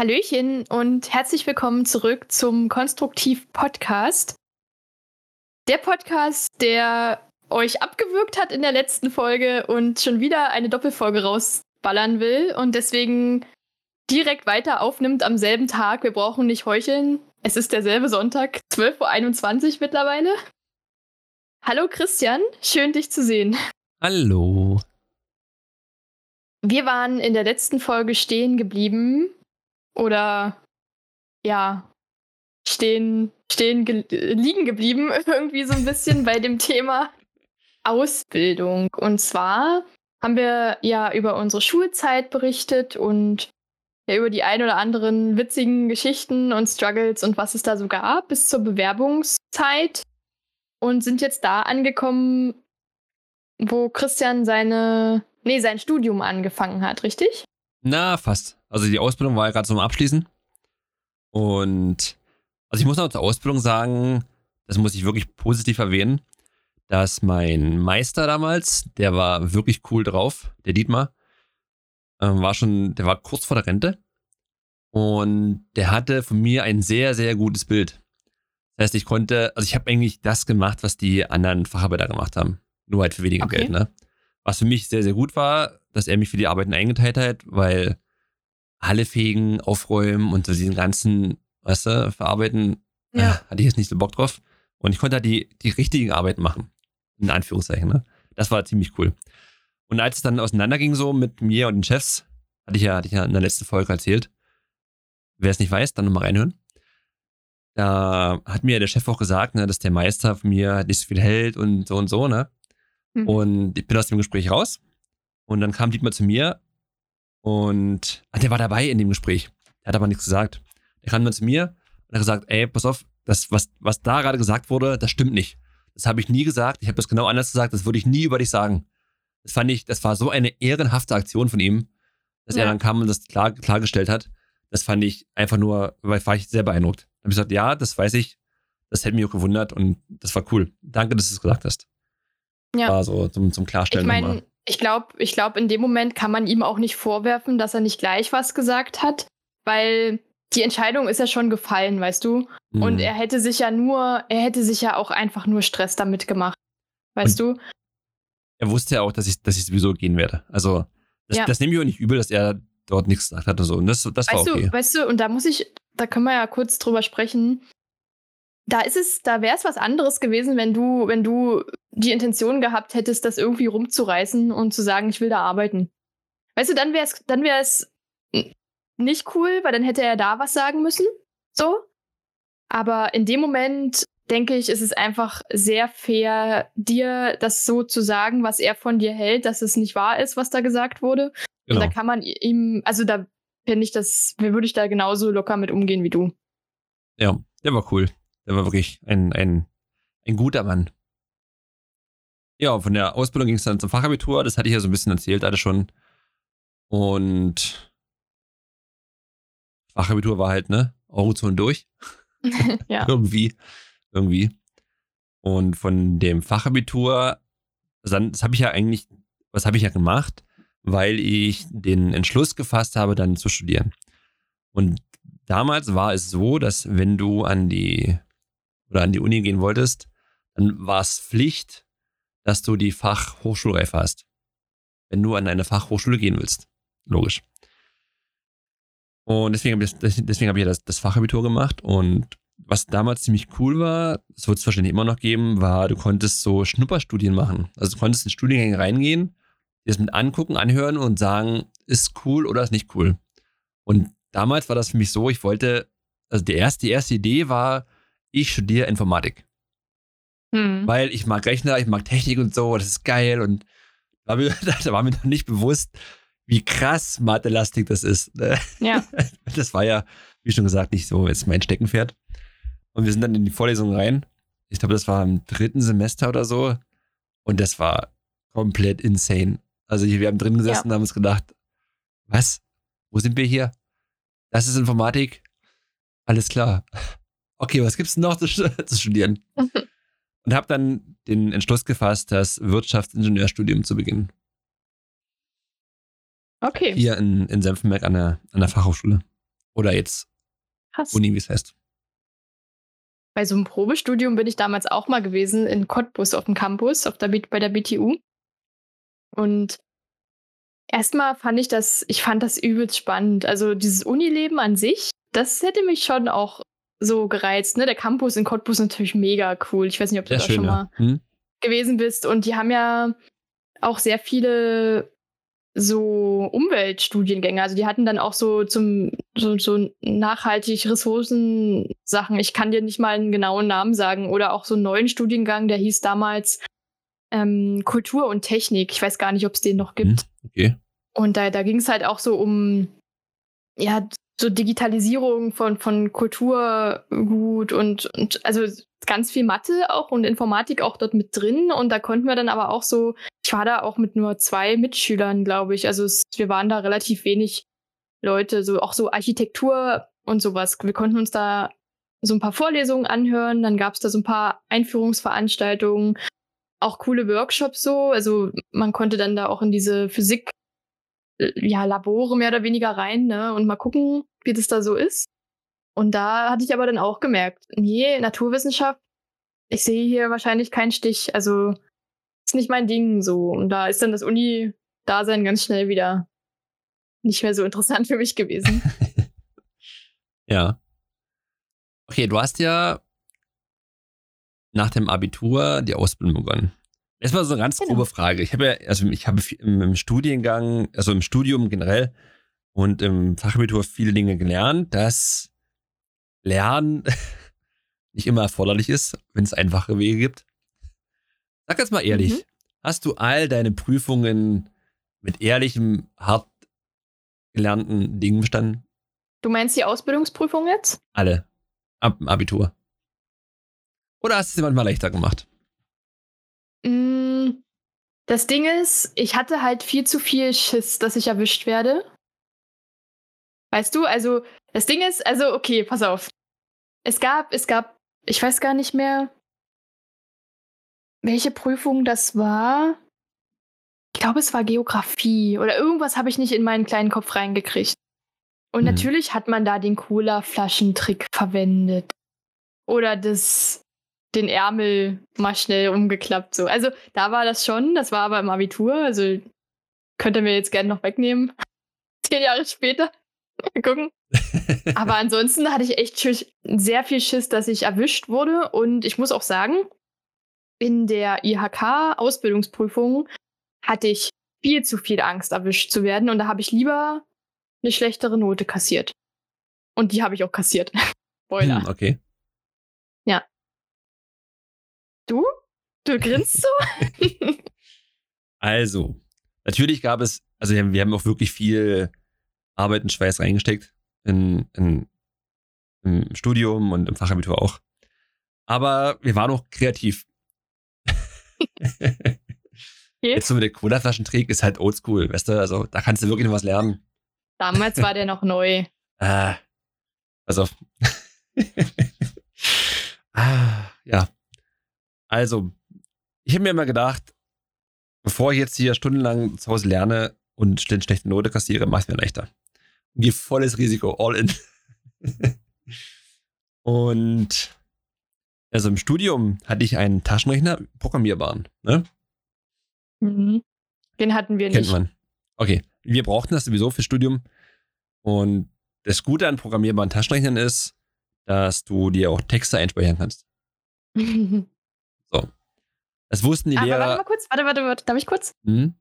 Hallöchen und herzlich willkommen zurück zum Konstruktiv Podcast. Der Podcast, der euch abgewürgt hat in der letzten Folge und schon wieder eine Doppelfolge rausballern will und deswegen direkt weiter aufnimmt am selben Tag. Wir brauchen nicht heucheln. Es ist derselbe Sonntag, 12.21 Uhr mittlerweile. Hallo Christian, schön dich zu sehen. Hallo. Wir waren in der letzten Folge stehen geblieben oder ja, stehen, stehen ge liegen geblieben, irgendwie so ein bisschen bei dem Thema Ausbildung. Und zwar haben wir ja über unsere Schulzeit berichtet und ja über die ein oder anderen witzigen Geschichten und Struggles und was es da so gab bis zur Bewerbungszeit und sind jetzt da angekommen, wo Christian seine, nee, sein Studium angefangen hat, richtig? Na, fast. Also die Ausbildung war ja gerade zum Abschließen. Und also ich muss noch zur Ausbildung sagen, das muss ich wirklich positiv erwähnen, dass mein Meister damals, der war wirklich cool drauf, der Dietmar, ähm, war schon, der war kurz vor der Rente. Und der hatte von mir ein sehr, sehr gutes Bild. Das heißt, ich konnte, also ich habe eigentlich das gemacht, was die anderen Facharbeiter gemacht haben. Nur halt für weniger okay. Geld, ne? Was für mich sehr, sehr gut war, dass er mich für die Arbeiten eingeteilt hat, weil Halle fegen, aufräumen und so diesen ganzen, weißt du, verarbeiten, ja. äh, hatte ich jetzt nicht so Bock drauf. Und ich konnte halt die, die richtigen Arbeiten machen. In Anführungszeichen, ne? Das war ziemlich cool. Und als es dann auseinanderging so mit mir und den Chefs, hatte ich ja, hatte ich ja in der letzten Folge erzählt. Wer es nicht weiß, dann nochmal reinhören. Da hat mir der Chef auch gesagt, ne, dass der Meister von mir nicht so viel hält und so und so, ne? Mhm. Und ich bin aus dem Gespräch raus. Und dann kam Dietmar zu mir und ach, der war dabei in dem Gespräch. Der hat aber nichts gesagt. Der kam dann zu mir und hat gesagt, ey, pass auf, das, was, was da gerade gesagt wurde, das stimmt nicht. Das habe ich nie gesagt. Ich habe das genau anders gesagt. Das würde ich nie über dich sagen. Das fand ich, das war so eine ehrenhafte Aktion von ihm, dass ja. er dann kam und das klar, klargestellt hat. Das fand ich einfach nur, weil war ich sehr beeindruckt. Dann habe ich gesagt, ja, das weiß ich. Das hätte mich auch gewundert und das war cool. Danke, dass du es gesagt hast. Ja. War so zum, zum Klarstellen. Ich meine, ich glaube, ich glaub, in dem Moment kann man ihm auch nicht vorwerfen, dass er nicht gleich was gesagt hat, weil die Entscheidung ist ja schon gefallen, weißt du? Mhm. Und er hätte sich ja nur, er hätte sich ja auch einfach nur Stress damit gemacht. Weißt Und du? Er wusste ja auch, dass ich, dass ich sowieso gehen werde. Also, das, ja. das nehme ich auch nicht übel, dass er dort nichts gesagt hat und so. Und das, das weißt war okay. Du, weißt du, und da muss ich, da können wir ja kurz drüber sprechen da ist es, da wäre es was anderes gewesen, wenn du, wenn du die Intention gehabt hättest, das irgendwie rumzureißen und zu sagen, ich will da arbeiten. Weißt du, dann wäre es, dann wäre es nicht cool, weil dann hätte er da was sagen müssen. So. Aber in dem Moment denke ich, ist es einfach sehr fair, dir das so zu sagen, was er von dir hält, dass es nicht wahr ist, was da gesagt wurde. Genau. Und da kann man ihm, also da finde ich das, würde ich da genauso locker mit umgehen wie du. Ja, der war cool. Der war wirklich ein, ein, ein guter Mann. Ja, von der Ausbildung ging es dann zum Fachabitur. Das hatte ich ja so ein bisschen erzählt, alles schon. Und Fachabitur war halt, ne? Eurozone durch. ja. irgendwie. Irgendwie. Und von dem Fachabitur, das habe ich ja eigentlich, was habe ich ja gemacht? Weil ich den Entschluss gefasst habe, dann zu studieren. Und damals war es so, dass wenn du an die oder an die Uni gehen wolltest, dann war es Pflicht, dass du die Fachhochschulreife hast. Wenn du an eine Fachhochschule gehen willst. Logisch. Und deswegen habe ich, deswegen hab ich das, das Fachabitur gemacht. Und was damals ziemlich cool war, das wird es wahrscheinlich immer noch geben, war, du konntest so Schnupperstudien machen. Also du konntest in Studiengänge reingehen, dir das mit angucken, anhören und sagen, ist cool oder ist nicht cool. Und damals war das für mich so, ich wollte, also die erste, die erste Idee war, ich studiere Informatik. Hm. Weil ich mag Rechner, ich mag Technik und so, das ist geil und da war mir noch nicht bewusst, wie krass mathelastig das ist. Ne? Ja. Das war ja, wie schon gesagt, nicht so jetzt mein Steckenpferd. Und wir sind dann in die Vorlesung rein. Ich glaube, das war im dritten Semester oder so. Und das war komplett insane. Also wir haben drin gesessen ja. und haben uns gedacht, was? Wo sind wir hier? Das ist Informatik? Alles klar okay, was gibt's noch zu, zu studieren? Und habe dann den Entschluss gefasst, das Wirtschaftsingenieurstudium zu beginnen. Okay. Hier in, in Senfenberg an der, an der Fachhochschule. Oder jetzt Krass. Uni, wie es heißt. Bei so einem Probestudium bin ich damals auch mal gewesen in Cottbus auf dem Campus, auf der, bei der BTU. Und erstmal fand ich das, ich fand das übelst spannend. Also dieses Unileben an sich, das hätte mich schon auch so gereizt. Ne? Der Campus in Cottbus ist natürlich mega cool. Ich weiß nicht, ob du da schön, schon mal hm? gewesen bist. Und die haben ja auch sehr viele so Umweltstudiengänge. Also die hatten dann auch so zum so, so nachhaltig Ressourcensachen. Ich kann dir nicht mal einen genauen Namen sagen. Oder auch so einen neuen Studiengang, der hieß damals ähm, Kultur und Technik. Ich weiß gar nicht, ob es den noch gibt. Hm, okay. Und da, da ging es halt auch so um ja, so Digitalisierung von, von Kulturgut und, und also ganz viel Mathe auch und Informatik auch dort mit drin. Und da konnten wir dann aber auch so, ich war da auch mit nur zwei Mitschülern, glaube ich. Also es, wir waren da relativ wenig Leute, so auch so Architektur und sowas. Wir konnten uns da so ein paar Vorlesungen anhören, dann gab es da so ein paar Einführungsveranstaltungen, auch coole Workshops so. Also man konnte dann da auch in diese Physik ja, Labore mehr oder weniger rein, ne? Und mal gucken, wie das da so ist. Und da hatte ich aber dann auch gemerkt, nee, Naturwissenschaft, ich sehe hier wahrscheinlich keinen Stich. Also ist nicht mein Ding so. Und da ist dann das Uni-Dasein ganz schnell wieder nicht mehr so interessant für mich gewesen. ja. Okay, du hast ja nach dem Abitur die Ausbildung begonnen. Erstmal so eine ganz genau. grobe Frage. Ich habe ja, also ich habe im Studiengang, also im Studium generell und im Fachabitur viele Dinge gelernt, dass Lernen nicht immer erforderlich ist, wenn es einfache Wege gibt. Sag jetzt mal ehrlich, mhm. hast du all deine Prüfungen mit ehrlichem, hart gelernten Dingen bestanden? Du meinst die Ausbildungsprüfung jetzt? Alle. Ab dem Abitur. Oder hast du es dir manchmal leichter gemacht? Mm, das Ding ist, ich hatte halt viel zu viel Schiss, dass ich erwischt werde. Weißt du, also das Ding ist, also okay, pass auf. Es gab, es gab, ich weiß gar nicht mehr, welche Prüfung das war. Ich glaube, es war Geografie oder irgendwas habe ich nicht in meinen kleinen Kopf reingekriegt. Und mhm. natürlich hat man da den Cola-Flaschentrick verwendet. Oder das den Ärmel mal schnell umgeklappt. So. Also da war das schon, das war aber im Abitur, also könnt ihr mir jetzt gerne noch wegnehmen. Zehn Jahre später. Mal gucken. aber ansonsten hatte ich echt sehr viel Schiss, dass ich erwischt wurde. Und ich muss auch sagen, in der IHK-Ausbildungsprüfung hatte ich viel zu viel Angst, erwischt zu werden. Und da habe ich lieber eine schlechtere Note kassiert. Und die habe ich auch kassiert. Spoiler. Hm, okay. Du? Du grinst so? also, natürlich gab es, also wir haben auch wirklich viel Arbeit und Schweiß reingesteckt in, in, im Studium und im Fachabitur auch. Aber wir waren auch kreativ. Jetzt so mit der Cola-Flaschentrick ist halt oldschool, weißt du? Also da kannst du wirklich noch was lernen. Damals war der noch neu. Ah, pass auf. ah, ja. Also, ich habe mir immer gedacht, bevor ich jetzt hier stundenlang zu Hause lerne und eine schlechte Note kassiere, mache ich es mir leichter. Gehe volles Risiko, all in. und also im Studium hatte ich einen Taschenrechner, programmierbaren. Ne? Mhm. Den hatten wir nicht. Kennt man. Okay, wir brauchten das sowieso fürs Studium. Und das Gute an programmierbaren Taschenrechnern ist, dass du dir auch Texte einspeichern kannst. Das wussten die Aber Lehrer. Warte mal kurz, warte, warte, warte. Darf ich kurz? Hm?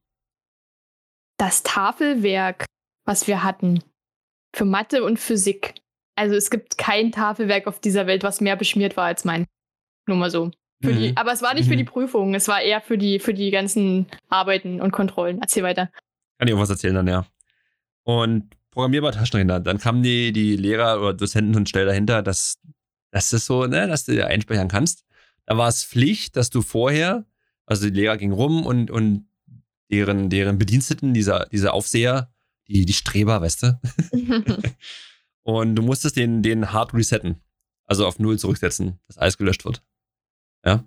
Das Tafelwerk, was wir hatten, für Mathe und Physik. Also es gibt kein Tafelwerk auf dieser Welt, was mehr beschmiert war als mein. Nur mal so. Mhm. Die, aber es war nicht mhm. für die Prüfungen, es war eher für die, für die ganzen Arbeiten und Kontrollen. Erzähl weiter. Kann ich auch was erzählen dann, ja. Und programmierbar Taschenrechner. Dann kamen die, die Lehrer oder Dozenten und schnell dahinter, dass, dass das so, ne, dass du dir einspeichern kannst. Da war es Pflicht, dass du vorher, also die Lehrer gingen rum und, und deren, deren Bediensteten, dieser, dieser Aufseher, die, die Streber, weißt du? und du musstest den, den hart resetten. Also auf Null zurücksetzen, dass alles gelöscht wird. Ja.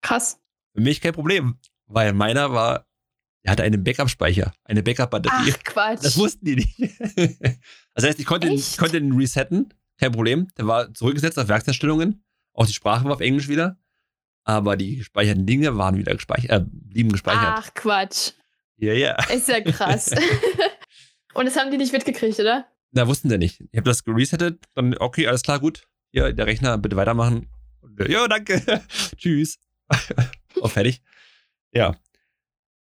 Krass. Für mich kein Problem, weil meiner war, er hatte einen Backup-Speicher, eine Backup-Batterie. Ach, Quatsch. Das wussten die nicht. Das heißt, ich konnte, ich konnte den resetten, kein Problem. Der war zurückgesetzt auf Werkseinstellungen. Auch die Sprache war auf Englisch wieder. Aber die gespeicherten Dinge waren wieder gespeichert, äh, blieben gespeichert. Ach, Quatsch. Ja, ja. Ist ja krass. Und das haben die nicht mitgekriegt, oder? Na, wussten die nicht. Ich habe das geresettet, dann, okay, alles klar, gut. Hier, der Rechner, bitte weitermachen. Und, ja, danke. Tschüss. Auch fertig. Ja.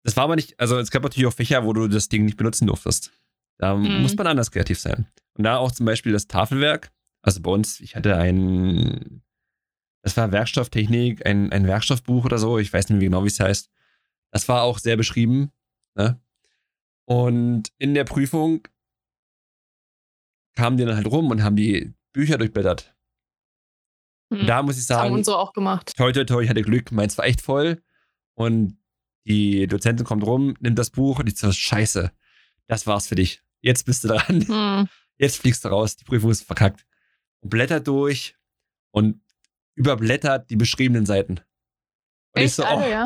Das war aber nicht, also es gab natürlich auch Fächer, wo du das Ding nicht benutzen durftest. Da mhm. muss man anders kreativ sein. Und da auch zum Beispiel das Tafelwerk. Also bei uns, ich hatte ein, das war Werkstofftechnik, ein, ein Werkstoffbuch oder so. Ich weiß nicht mehr genau, wie es heißt. Das war auch sehr beschrieben. Ne? Und in der Prüfung kamen die dann halt rum und haben die Bücher durchblättert. Hm. Da muss ich sagen, haben unsere auch gemacht. Toi, toi, toi, ich hatte Glück. Meins war echt voll. Und die Dozentin kommt rum, nimmt das Buch und ich so, scheiße, das war's für dich. Jetzt bist du dran. Hm. Jetzt fliegst du raus, die Prüfung ist verkackt. Und blättert durch und überblättert die beschriebenen Seiten. Und echt, ich so, oh, alle, ja?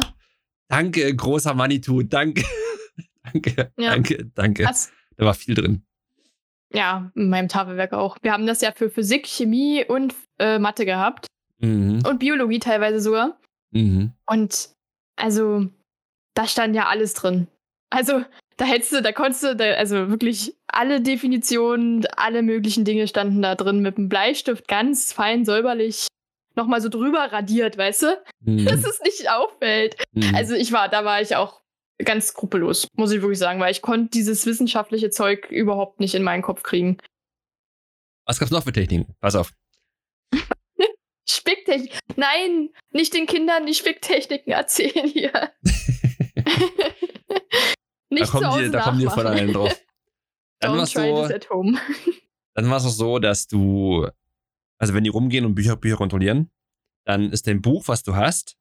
danke, großer Manitou, danke. danke, ja. danke, danke. Krass. Da war viel drin. Ja, in meinem Tafelwerk auch. Wir haben das ja für Physik, Chemie und äh, Mathe gehabt. Mhm. Und Biologie teilweise sogar. Mhm. Und also, da stand ja alles drin. Also, da hättest du, da konntest du, da, also wirklich alle Definitionen, alle möglichen Dinge standen da drin mit dem Bleistift ganz fein säuberlich nochmal so drüber radiert, weißt du? Mhm. Dass es nicht auffällt. Mhm. Also ich war, da war ich auch ganz skrupellos, muss ich wirklich sagen, weil ich konnte dieses wissenschaftliche Zeug überhaupt nicht in meinen Kopf kriegen. Was gab's noch für Techniken? Pass auf. Spicktechnik. Nein, nicht den Kindern die Spicktechniken erzählen hier. nicht da kommen, die, da kommen die von allen drauf. Dann Don't try so, this at home. dann war es auch so, dass du, also wenn die rumgehen und Bücher, Bücher kontrollieren, dann ist dein Buch, was du hast,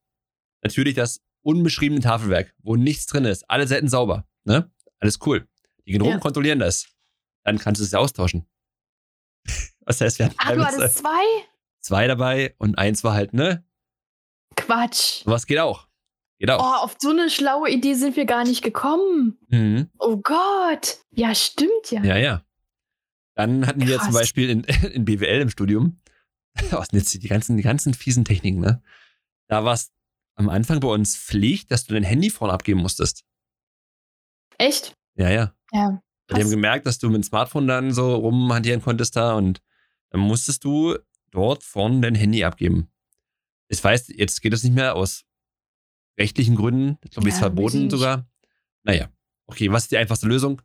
natürlich das unbeschriebene Tafelwerk, wo nichts drin ist. Alle Seiten sauber. Ne? Alles cool. Die gehen rum, ja. kontrollieren das. Dann kannst du es ja austauschen. Was heißt, wir hatten Ach, du hattest zwei? Zwei dabei und eins war halt, ne? Quatsch. Was geht auch. Geht auch. Oh, auf so eine schlaue Idee sind wir gar nicht gekommen. Mhm. Oh Gott. Ja, stimmt ja. Ja, ja. Dann hatten Krass. wir zum Beispiel in, in BWL im Studium, jetzt die ganzen, die ganzen fiesen Techniken, ne? Da war es am Anfang bei uns Pflicht, dass du dein Handy vorne abgeben musstest. Echt? Ja, ja. Ja. Die haben gemerkt, dass du mit dem Smartphone dann so rumhantieren konntest da und dann musstest du dort vorne dein Handy abgeben. Ich weiß, jetzt geht das nicht mehr aus rechtlichen Gründen. Ich glaube, ja, ist verboten sogar. Naja. Okay, was ist die einfachste Lösung?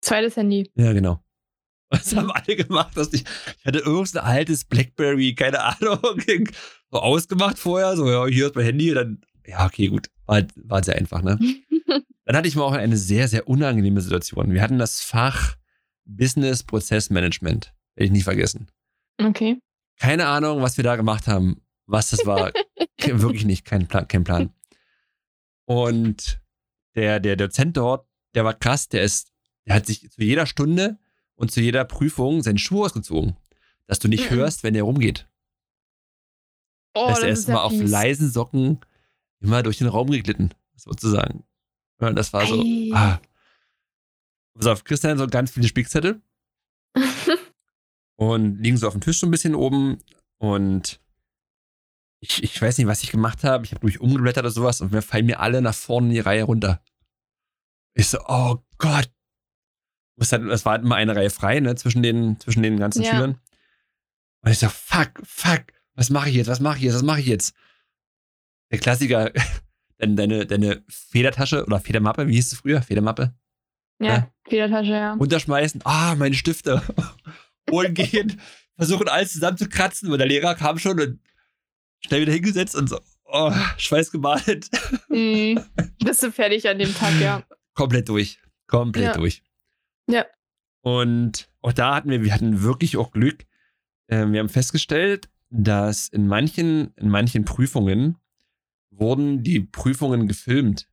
Zweites Handy. Ja, genau. Was haben alle gemacht? Dass ich, ich hatte irgendein altes Blackberry, keine Ahnung, so ausgemacht vorher. So, ja, hier ist mein Handy. Dann, ja, okay, gut. War, war sehr einfach, ne? dann hatte ich mal auch eine sehr, sehr unangenehme Situation. Wir hatten das Fach Business Prozess Management. Werde ich nie vergessen. Okay. Keine Ahnung, was wir da gemacht haben, was das war. Wirklich nicht, kein Plan, kein Plan. Und der, der Dozent dort, der war krass, der ist, der hat sich zu jeder Stunde und zu jeder Prüfung seinen Schuh ausgezogen, dass du nicht mhm. hörst, wenn er rumgeht. Oh, das ist erstmal auf leisen Socken immer durch den Raum geglitten, sozusagen. Ja, das war so. Ah. Also auf Christian so ganz viele Spickzettel. und liegen so auf dem Tisch so ein bisschen oben. Und ich, ich weiß nicht, was ich gemacht habe. Ich habe mich umgeblättert oder sowas und wir fallen mir alle nach vorne in die Reihe runter. Ich so, oh Gott. Es war halt immer eine Reihe frei, ne, zwischen den, zwischen den ganzen ja. Schülern. Und ich so, fuck, fuck, was mache ich jetzt, was mache ich jetzt, was mache ich jetzt? Der Klassiker, deine, deine Federtasche oder Federmappe, wie hieß es früher? Federmappe? Ja, ja. Federtasche, ja. Runterschmeißen, ah, meine Stifte. Holen gehen, versuchen alles zusammenzukratzen, weil der Lehrer kam schon und schnell wieder hingesetzt und so, oh, schweißgebadet. Mhm. Bist du fertig an dem Tag, ja. Komplett durch. Komplett ja. durch. Ja. Und auch da hatten wir, wir hatten wirklich auch Glück. Ähm, wir haben festgestellt, dass in manchen, in manchen Prüfungen wurden die Prüfungen gefilmt.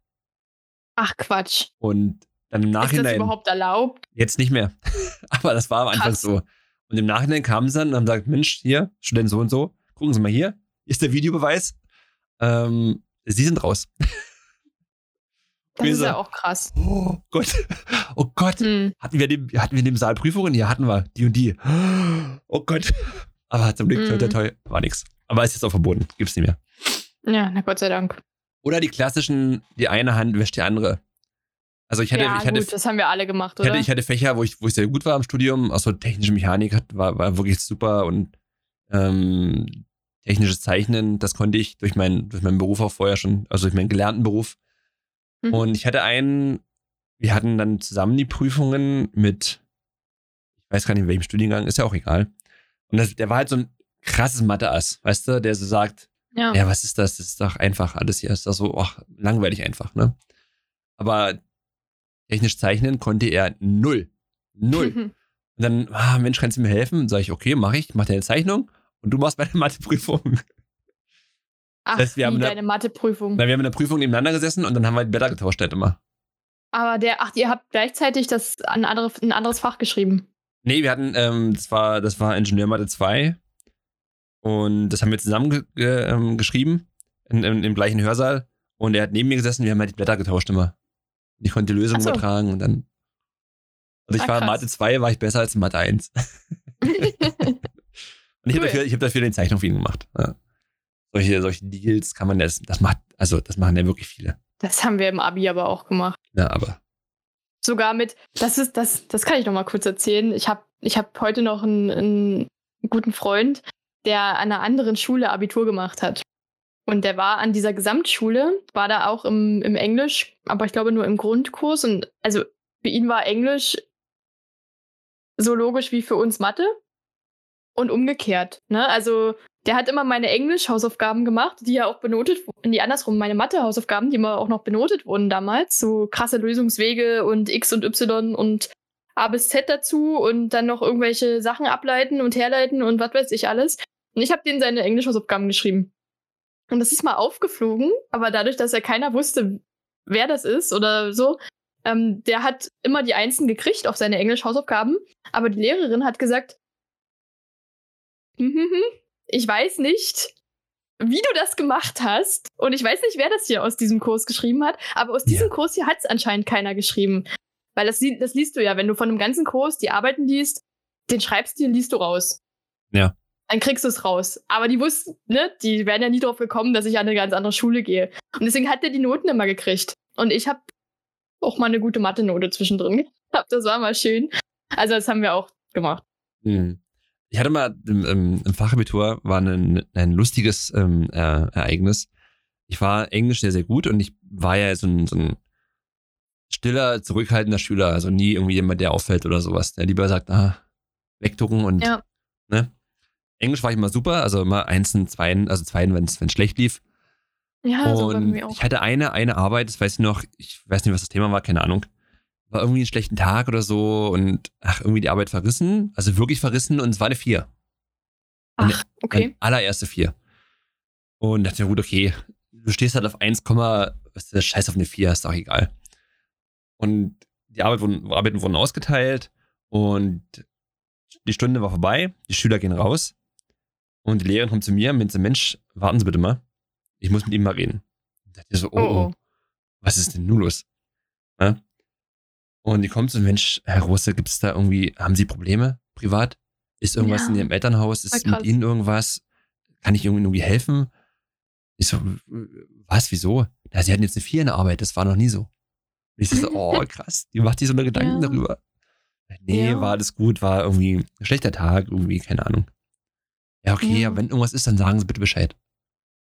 Ach Quatsch. Und dann im Nachhinein. Ist das überhaupt erlaubt? Jetzt nicht mehr. Aber das war einfach so. Und im Nachhinein kamen sie dann und haben gesagt: Mensch, hier, Student so und so, gucken Sie mal hier, ist der Videobeweis. Ähm, sie sind raus. Das ist ja auch krass. Oh Gott. Oh Gott. Hm. Hatten wir, dem, hatten wir in dem Saal Prüfungen? Ja, hatten wir. Die und die. Oh Gott. Aber zum Glück, Mhm. toi, toi, toi, war nix. Aber ist jetzt auch verboten. Gibt's nicht mehr. Ja, na Gott sei Dank. Oder die klassischen, die eine Hand wäscht die andere. Also ich hatte, ja, ich hatte, gut, das haben wir alle gemacht, oder? hatte, ich hatte Fächer, wo ich, wo ich sehr gut war im Studium. Auch so technische Mechanik hat, war, war wirklich super und ähm, technisches Zeichnen, das konnte ich durch, mein, durch meinen Beruf auch vorher schon, also durch meinen gelernten Beruf. Mhm. Und ich hatte einen, wir hatten dann zusammen die Prüfungen mit, ich weiß gar nicht in welchem Studiengang, ist ja auch egal. Und das, der war halt so ein krasses Mathe-Ass, weißt du, der so sagt, ja. ja, was ist das? Das ist doch einfach alles hier. Ist doch so ach, langweilig einfach, ne? Aber technisch zeichnen konnte er null. Null. Mhm. Und dann, ah, Mensch, kannst du mir helfen? Sag ich, okay, mach ich, mach deine Zeichnung und du machst meine Matheprüfung. Ach, heißt, wir haben eine- deine Matheprüfung. Weil wir haben in der Prüfung nebeneinander gesessen und dann haben wir die Blätter getauscht halt immer. Aber der, ach, ihr habt gleichzeitig das ein, andere, ein anderes Fach geschrieben. Nee, wir hatten, ähm, das war, das war Ingenieurmathe 2 und das haben wir zusammen ge ge ähm, geschrieben in, in, im gleichen Hörsaal und er hat neben mir gesessen, wir haben halt die Blätter getauscht immer. Und ich konnte die Lösung so. übertragen und dann. Also ich Ah, war in. Mathe 2, war ich besser als in Mathe 1. Und ich habe Cool. dafür, ich hab dafür den Zeichnung für ihn gemacht. Ja. Solche, solche Deals kann man das, das macht, also das machen ja wirklich viele. das haben wir im Abi aber auch gemacht. Ja, aber. Sogar mit, das ist, das, das kann ich noch mal kurz erzählen. Ich habe ich hab heute noch einen, einen guten Freund, der an einer anderen Schule Abitur gemacht hat. Und der war an dieser Gesamtschule, war da auch im, im Englisch, aber ich glaube nur im Grundkurs. Und also für ihn war Englisch so logisch wie für uns Mathe. Und umgekehrt. Ne? Also der hat immer meine Englisch-Hausaufgaben gemacht, die ja auch benotet wurden. Nee, andersrum, meine Mathe-Hausaufgaben, die immer auch noch benotet wurden damals. So krasse Lösungswege und X und Y und A bis Z dazu und dann noch irgendwelche Sachen ableiten und herleiten und was weiß ich alles. Und ich habe denen seine Englisch-Hausaufgaben geschrieben. Und das ist mal aufgeflogen, aber dadurch, dass ja keiner wusste, wer das ist oder so, ähm, der hat immer die Einsen gekriegt auf seine Englisch-Hausaufgaben. Aber die Lehrerin hat gesagt, "Hm, hm, hm, ich weiß nicht, wie du das gemacht hast. Und ich weiß nicht, wer das hier aus diesem Kurs geschrieben hat. Aber aus diesem Ja. Kurs hier hat es anscheinend keiner geschrieben. Weil das, das liest du ja, wenn du von einem ganzen Kurs die Arbeiten liest, den schreibst du, den liest du raus. Ja. Dann kriegst du es raus. Aber die wussten, ne, die wären ja nie drauf gekommen, dass ich an eine ganz andere Schule gehe. Und deswegen hat der die Noten immer gekriegt. Und ich habe auch mal eine gute Mathe-Note zwischendrin gehabt. Das war mal schön. Also das haben wir auch gemacht. Hm. Ich hatte mal im, im, Fachabitur war ein, ein lustiges ähm, äh, Ereignis. Ich war Englisch sehr, sehr gut und ich war ja so ein, so ein stiller, zurückhaltender Schüler. Also nie irgendwie jemand, der auffällt oder sowas. Der lieber sagt, ah, wegducken und Ja. ne. Englisch war ich immer super, also immer Einsen, Zweien, also Zweien, wenn es schlecht lief. Ja, so bei und mir auch. ich hatte eine, eine Arbeit, das weiß ich noch, ich weiß nicht, was das Thema war, keine Ahnung. War irgendwie einen schlechten Tag oder so und ach, irgendwie die Arbeit verrissen, also wirklich verrissen und es war eine Vier. Ach, okay. Meine allererste Vier. Und dachte mir, gut, okay, du stehst halt auf 1, was ist das? Scheiß auf eine 4, ist doch egal. Und die Arbeit wurden, Arbeiten wurden ausgeteilt und die Stunde war vorbei, die Schüler gehen raus und die Lehrerin kommt zu mir und meinte, Mensch, warten Sie bitte mal, ich muss mit ihm mal reden. Ich dachte so, oh, oh, Oh, was ist denn nun los? Ja? Und die kommt so, Mensch, Herr Rose, gibt es da irgendwie, haben Sie Probleme privat? Ist irgendwas Ja. in Ihrem Elternhaus? Ist mit. Ihnen irgendwas? Kann ich irgendwie, irgendwie helfen? Ich so, was, wieso? Ja, Sie hatten jetzt eine Vier in der Arbeit, das war noch nie so. Und ich so, oh, krass, die macht sich so eine Gedanken Ja. darüber. Nee, Ja. war alles gut, war irgendwie ein schlechter Tag, irgendwie, keine Ahnung. Ja, okay, Ja. aber wenn irgendwas ist, dann sagen Sie bitte Bescheid.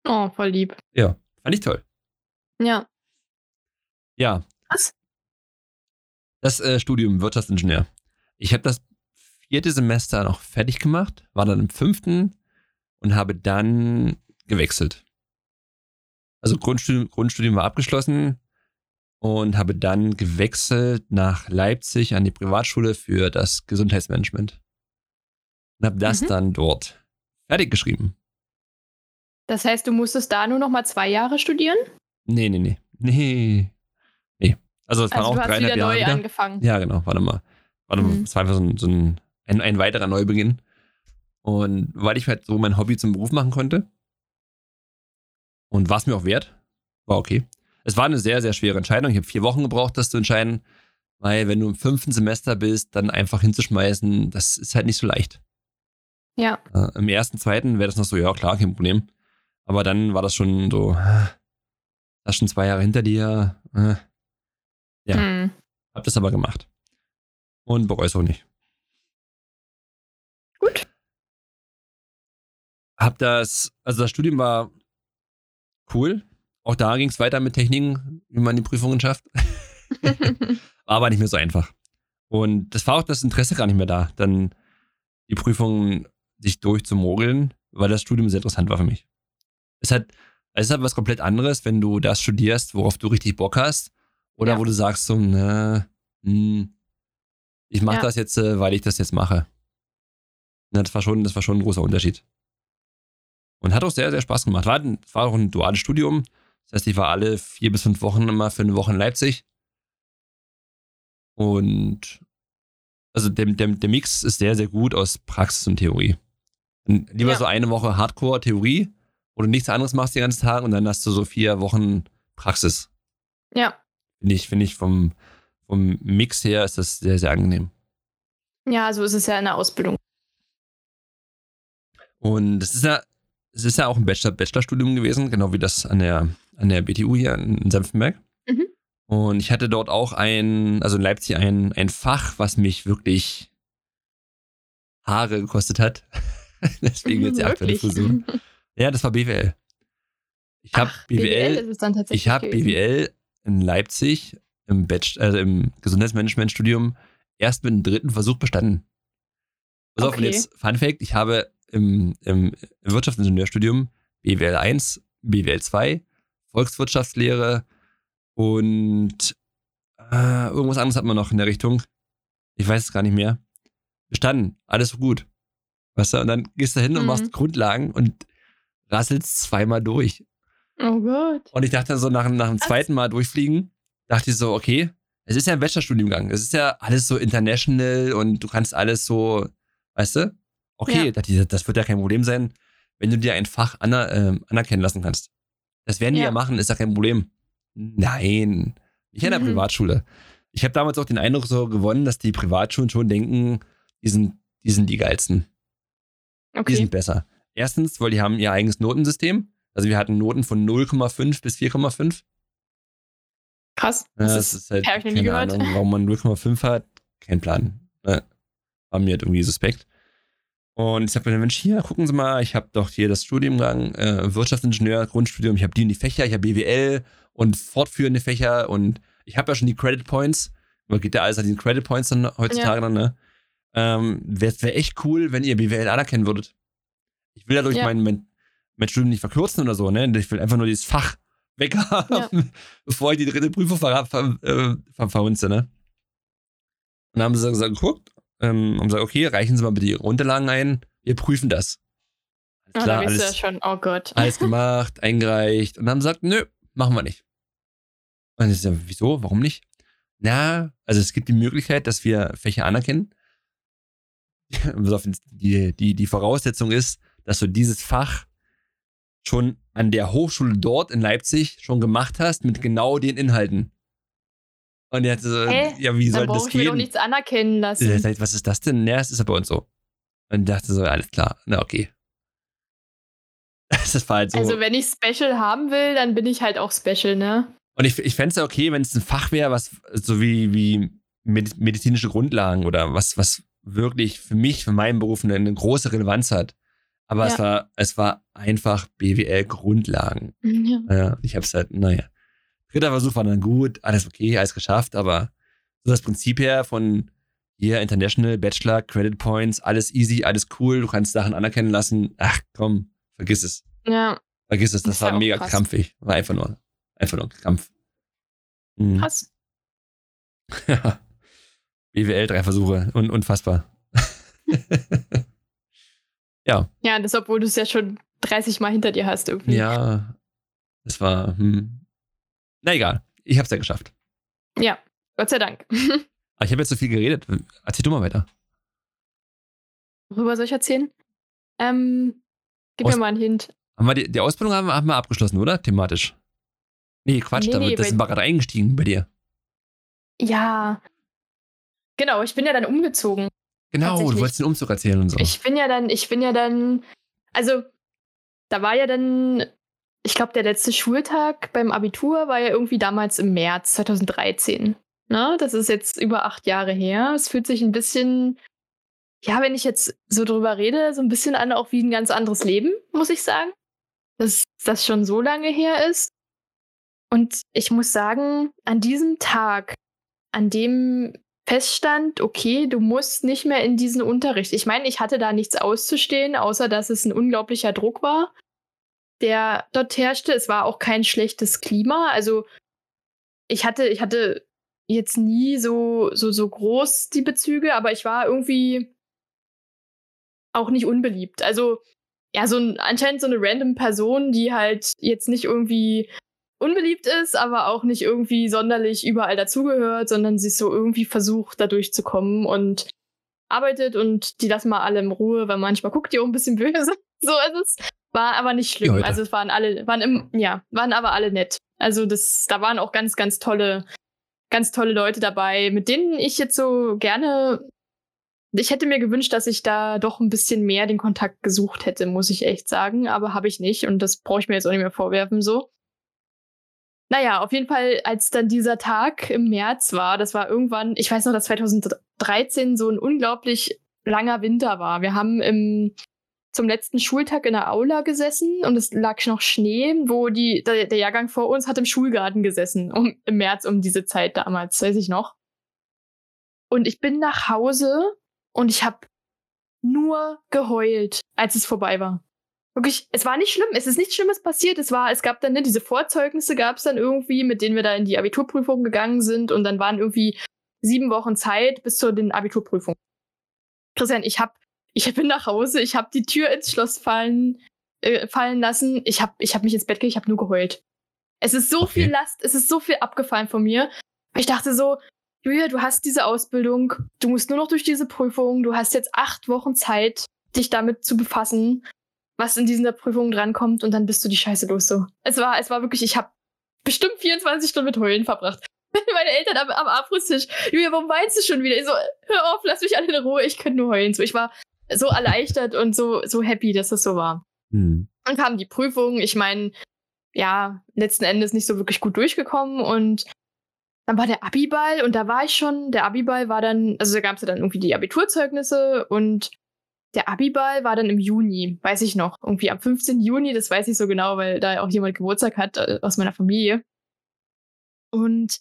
oh, voll lieb. Ja, fand ich toll. Ja. Ja. Was? Das äh, Studium Wirtschaftsingenieur. Ich habe das vierte Semester noch fertig gemacht, war dann im fünften und habe dann gewechselt. Also Grundstudium, Grundstudium war abgeschlossen und habe dann gewechselt nach Leipzig an die Privatschule für das Gesundheitsmanagement. Und habe das Mhm. dann dort fertig geschrieben. Das heißt, du musstest da nur noch mal zwei Jahre studieren? Nee, nee, nee. Nee. Also es waren Also auch dreieinhalb Jahre neu wieder. angefangen. Ja, genau, warte mal. Warte mal, Mhm. es war einfach so ein, so ein, ein, ein weiterer Neubeginn. Und weil ich halt so mein Hobby zum Beruf machen konnte und war es mir auch wert, war okay. es war eine sehr, sehr schwere Entscheidung. Ich habe vier Wochen gebraucht, das zu entscheiden, weil wenn du im fünften Semester bist, dann einfach hinzuschmeißen, das ist halt nicht so leicht. Ja. Äh, Im ersten, zweiten wäre das noch so, ja klar, kein Problem. Aber dann war das schon so, äh, das ist schon zwei Jahre hinter dir. Äh. Ja. Hm. Hab das aber gemacht. Und bereue es auch nicht. Gut. Hab das, also das Studium war cool. Auch da ging es weiter mit Techniken, wie man die Prüfungen schafft. War aber nicht mehr so einfach. Und das war auch das Interesse gar nicht mehr da, dann die Prüfungen sich durchzumogeln, weil das Studium sehr interessant war für mich. Es hat, es ist halt was komplett anderes, wenn du das studierst, worauf du richtig Bock hast, oder Ja. wo du sagst so, ne, hm, ich mache Ja. das jetzt, äh, weil ich das jetzt mache. Das war schon, das war schon ein großer Unterschied. Und hat auch sehr, sehr Spaß gemacht. War, war auch ein duales Studium. Das heißt, ich war alle vier bis fünf Wochen immer für eine Woche in Leipzig. Und also der, der, der Mix ist sehr, sehr gut aus Praxis und Theorie. Und lieber Ja. so eine Woche Hardcore-Theorie, wo du nichts anderes machst den ganzen Tag und dann hast du so vier Wochen Praxis. ja. Finde ich, finde ich vom, vom Mix her ist das sehr, sehr angenehm. Ja, so ist es ja in der Ausbildung. Und es ist ja, es ist ja auch ein Bachelor, Bachelorstudium gewesen, genau wie das an der, an der BTU hier in Senftenberg. Mhm. Und ich hatte dort auch ein, also in Leipzig ein, ein Fach, was mich wirklich Haare gekostet hat. Deswegen jetzt die aktuelle? Frisur. Ja, das war BWL. Ich habe BWL, ist es dann tatsächlich ich habe. BWL in Leipzig im, Bachelor, also im Gesundheitsmanagementstudium erst mit dem dritten Versuch bestanden. Pass auf, und Okay. jetzt Fun Fact, ich habe im, im Wirtschaftsingenieurstudium BWL 1, BWL 2, Volkswirtschaftslehre und äh, irgendwas anderes hat man noch in der Richtung. Ich weiß es gar nicht mehr. Bestanden, alles gut. Weißt du, und dann gehst du hin und Mhm. machst Grundlagen und rasselst zweimal durch. Oh Gott. Und ich dachte so nach, nach dem zweiten Mal durchfliegen, dachte ich so, okay, es ist ja ein Bachelorstudiengang. Es ist ja alles so international und du kannst alles so, weißt du? Okay, Ja. dachte ich, das wird ja kein Problem sein, wenn du dir ein Fach aner, ähm, anerkennen lassen kannst. Das werden die ja. Ja. machen, ist ja kein Problem. Nein, nicht an der Mhm. Privatschule. Ich habe damals auch den Eindruck so gewonnen, dass die Privatschulen schon denken, die sind, die sind die geilsten. Die Okay. sind besser. Erstens, weil die haben ihr eigenes Notensystem. Also wir hatten Noten von 0,5 bis 4,5. Krass. Ja, Das das ist, halt ich keine gehört. Ahnung, warum man 0,5 hat. Kein Plan. War mir halt irgendwie suspekt. Und ich habe mir gedacht, Mensch, hier, gucken Sie mal, ich habe doch hier das Studiengang äh, Wirtschaftsingenieur, Grundstudium, ich habe die und die Fächer, ich habe BWL und fortführende Fächer und ich habe ja schon die Credit Points. Man geht ja alles an den Credit Points dann heutzutage dann, ne? Ähm, Wäre wär echt cool, wenn ihr BWL anerkennen würdet. Ich will dadurch Ja. mein, mein, mein Studium nicht verkürzen oder so, ne? Ich will einfach nur dieses Fach weghaben, bevor ich die dritte Prüfung ver, ver, äh, ver, verhunze, ne? Und dann haben sie gesagt, geguckt, ähm, haben gesagt, okay, reichen Sie mal bitte Ihre Unterlagen ein, wir prüfen das. Oh, Alles da klar, bist du ja alles, schon. Oh Gott. alles gemacht, eingereicht und dann haben sie gesagt, nö, machen wir nicht. Und ich so, wieso, warum nicht? Na, also es gibt die Möglichkeit, dass wir Fächer anerkennen. Auf, Die, die, die Voraussetzung ist, dass du dieses Fach schon an der Hochschule dort in Leipzig schon gemacht hast mit genau den Inhalten. Und er hatte so, Hä? ja, wie soll Dann das ich mir doch gehen? nichts anerkennen Ich lassen. sag, was ist das denn? Ja, es ist ja bei uns so. Und ich dachte so, alles klar, na okay. Das war halt so. Also, wenn ich Special haben will, dann bin ich halt auch Special, ne? Und ich, ich fände es ja okay, wenn es ein Fach wäre, was so wie, wie med- medizinische Grundlagen oder was, was wirklich für mich, für meinen Beruf eine, eine große Relevanz hat. Aber es, Ja. war, es war einfach BWL-Grundlagen. Ja. Ja, ich hab's halt, naja. Dritter Versuch war dann gut, alles okay, alles geschafft, aber so das Prinzip her von hier International, Bachelor, Credit Points, alles easy, alles cool, du kannst Sachen anerkennen lassen. Ach komm, vergiss es. ja, Vergiss es, das, Das war auch mega krass. krampfig. War einfach nur, einfach nur ein Krampf. Mhm. krass. Ja. BWL, drei Versuche. Un unfassbar. ja, Ja, das, obwohl du es ja schon 30 Mal hinter dir hast, irgendwie. ja. Das war, hm. Na egal. Ich hab's ja geschafft. Ja, Gott sei Dank. Aber ich habe jetzt so viel geredet. Erzähl du mal weiter. Worüber soll ich erzählen? Ähm, gib Aus- mir mal einen Hint. Haben wir die, die Ausbildung haben, wir- haben wir abgeschlossen, oder? Thematisch. Nee, Quatsch, Nee, da nee, wird das bei- war gerade eingestiegen bei dir. Ja. Genau, ich bin ja dann umgezogen. Genau, du wolltest den Umzug erzählen und so. Ich bin ja dann, ich bin ja dann, also da war ja dann, ich glaube, der letzte Schultag beim Abitur war ja irgendwie damals im März 2013. Ne? Das ist jetzt über acht Jahre her. Es fühlt sich ein bisschen, ja, wenn ich jetzt so drüber rede, so ein bisschen an auch wie ein ganz anderes Leben, muss ich sagen. Dass das schon so lange her ist. Und ich muss sagen, an diesem Tag, an dem feststand, okay, du musst nicht mehr in diesen Unterricht. Ich meine, ich hatte da nichts auszustehen, außer dass es ein unglaublicher Druck war, der dort herrschte. Es war auch kein schlechtes Klima. Also ich hatte, ich hatte jetzt nie so, so, so groß die Bezüge, aber ich war irgendwie auch nicht unbeliebt. Also ja, so ein, anscheinend so eine random Person, die halt jetzt nicht irgendwie unbeliebt ist, aber auch nicht irgendwie sonderlich überall dazugehört, sondern sie so irgendwie versucht, da durchzukommen und arbeitet und die lassen mal alle in Ruhe, weil manchmal guckt die auch ein bisschen böse. So ist es. War aber nicht schlimm. Also es waren alle, waren im, ja, waren aber alle nett. Also das, da waren auch ganz, ganz tolle, ganz tolle Leute dabei, mit denen ich jetzt so gerne. Ich hätte mir gewünscht, dass ich da doch ein bisschen mehr den Kontakt gesucht hätte, muss ich echt sagen, aber habe ich nicht und das brauche ich mir jetzt auch nicht mehr vorwerfen so. Naja, auf jeden Fall, als dann dieser Tag im März war, das war irgendwann, ich weiß noch, dass 2013 so ein unglaublich langer Winter war. Wir haben im, zum letzten Schultag in der Aula gesessen und es lag noch Schnee, wo die, der, der Jahrgang vor uns hat im Schulgarten gesessen, um, im März um diese Zeit damals, weiß ich noch. Und ich bin nach Hause und ich habe nur geheult, als es vorbei war. Wirklich, es war nicht schlimm, es ist nichts Schlimmes passiert. Es war, es gab dann, ne, diese Vorzeugnisse gab es dann irgendwie, mit denen wir da in die Abiturprüfung gegangen sind und dann waren irgendwie sieben Wochen Zeit bis zu den Abiturprüfungen. Christian, ich hab, ich bin nach Hause, ich habe die Tür ins Schloss fallen, äh, fallen lassen. Ich habe, ich habe mich ins Bett gelegt, ich habe nur geheult. Es ist so Okay. viel Last, es ist so viel abgefallen von mir. Ich dachte so, Julia, du hast diese Ausbildung, du musst nur noch durch diese Prüfung, du hast jetzt acht Wochen Zeit, dich damit zu befassen, was in dieser Prüfung drankommt und dann bist du die Scheiße los so. Es war, es war wirklich, ich habe bestimmt 24 Stunden mit Heulen verbracht. Meine Eltern am, am Abschlusstisch, Julia, warum weinst du schon wieder? Ich so, hör auf, lass mich alle in Ruhe, ich könnte nur heulen. So, ich war so erleichtert und so, so happy, dass das so war. Hm. Dann kam die Prüfung. Ich meine, ja, letzten Endes nicht so wirklich gut durchgekommen und dann war der Abiball und da war ich schon. Der Abiball war dann, also da gab es ja dann irgendwie die Abiturzeugnisse und der Abiball war dann im Juni, weiß ich noch. Irgendwie am 15. Juni, das weiß ich so genau, weil da auch jemand Geburtstag hat äh, aus meiner Familie. Und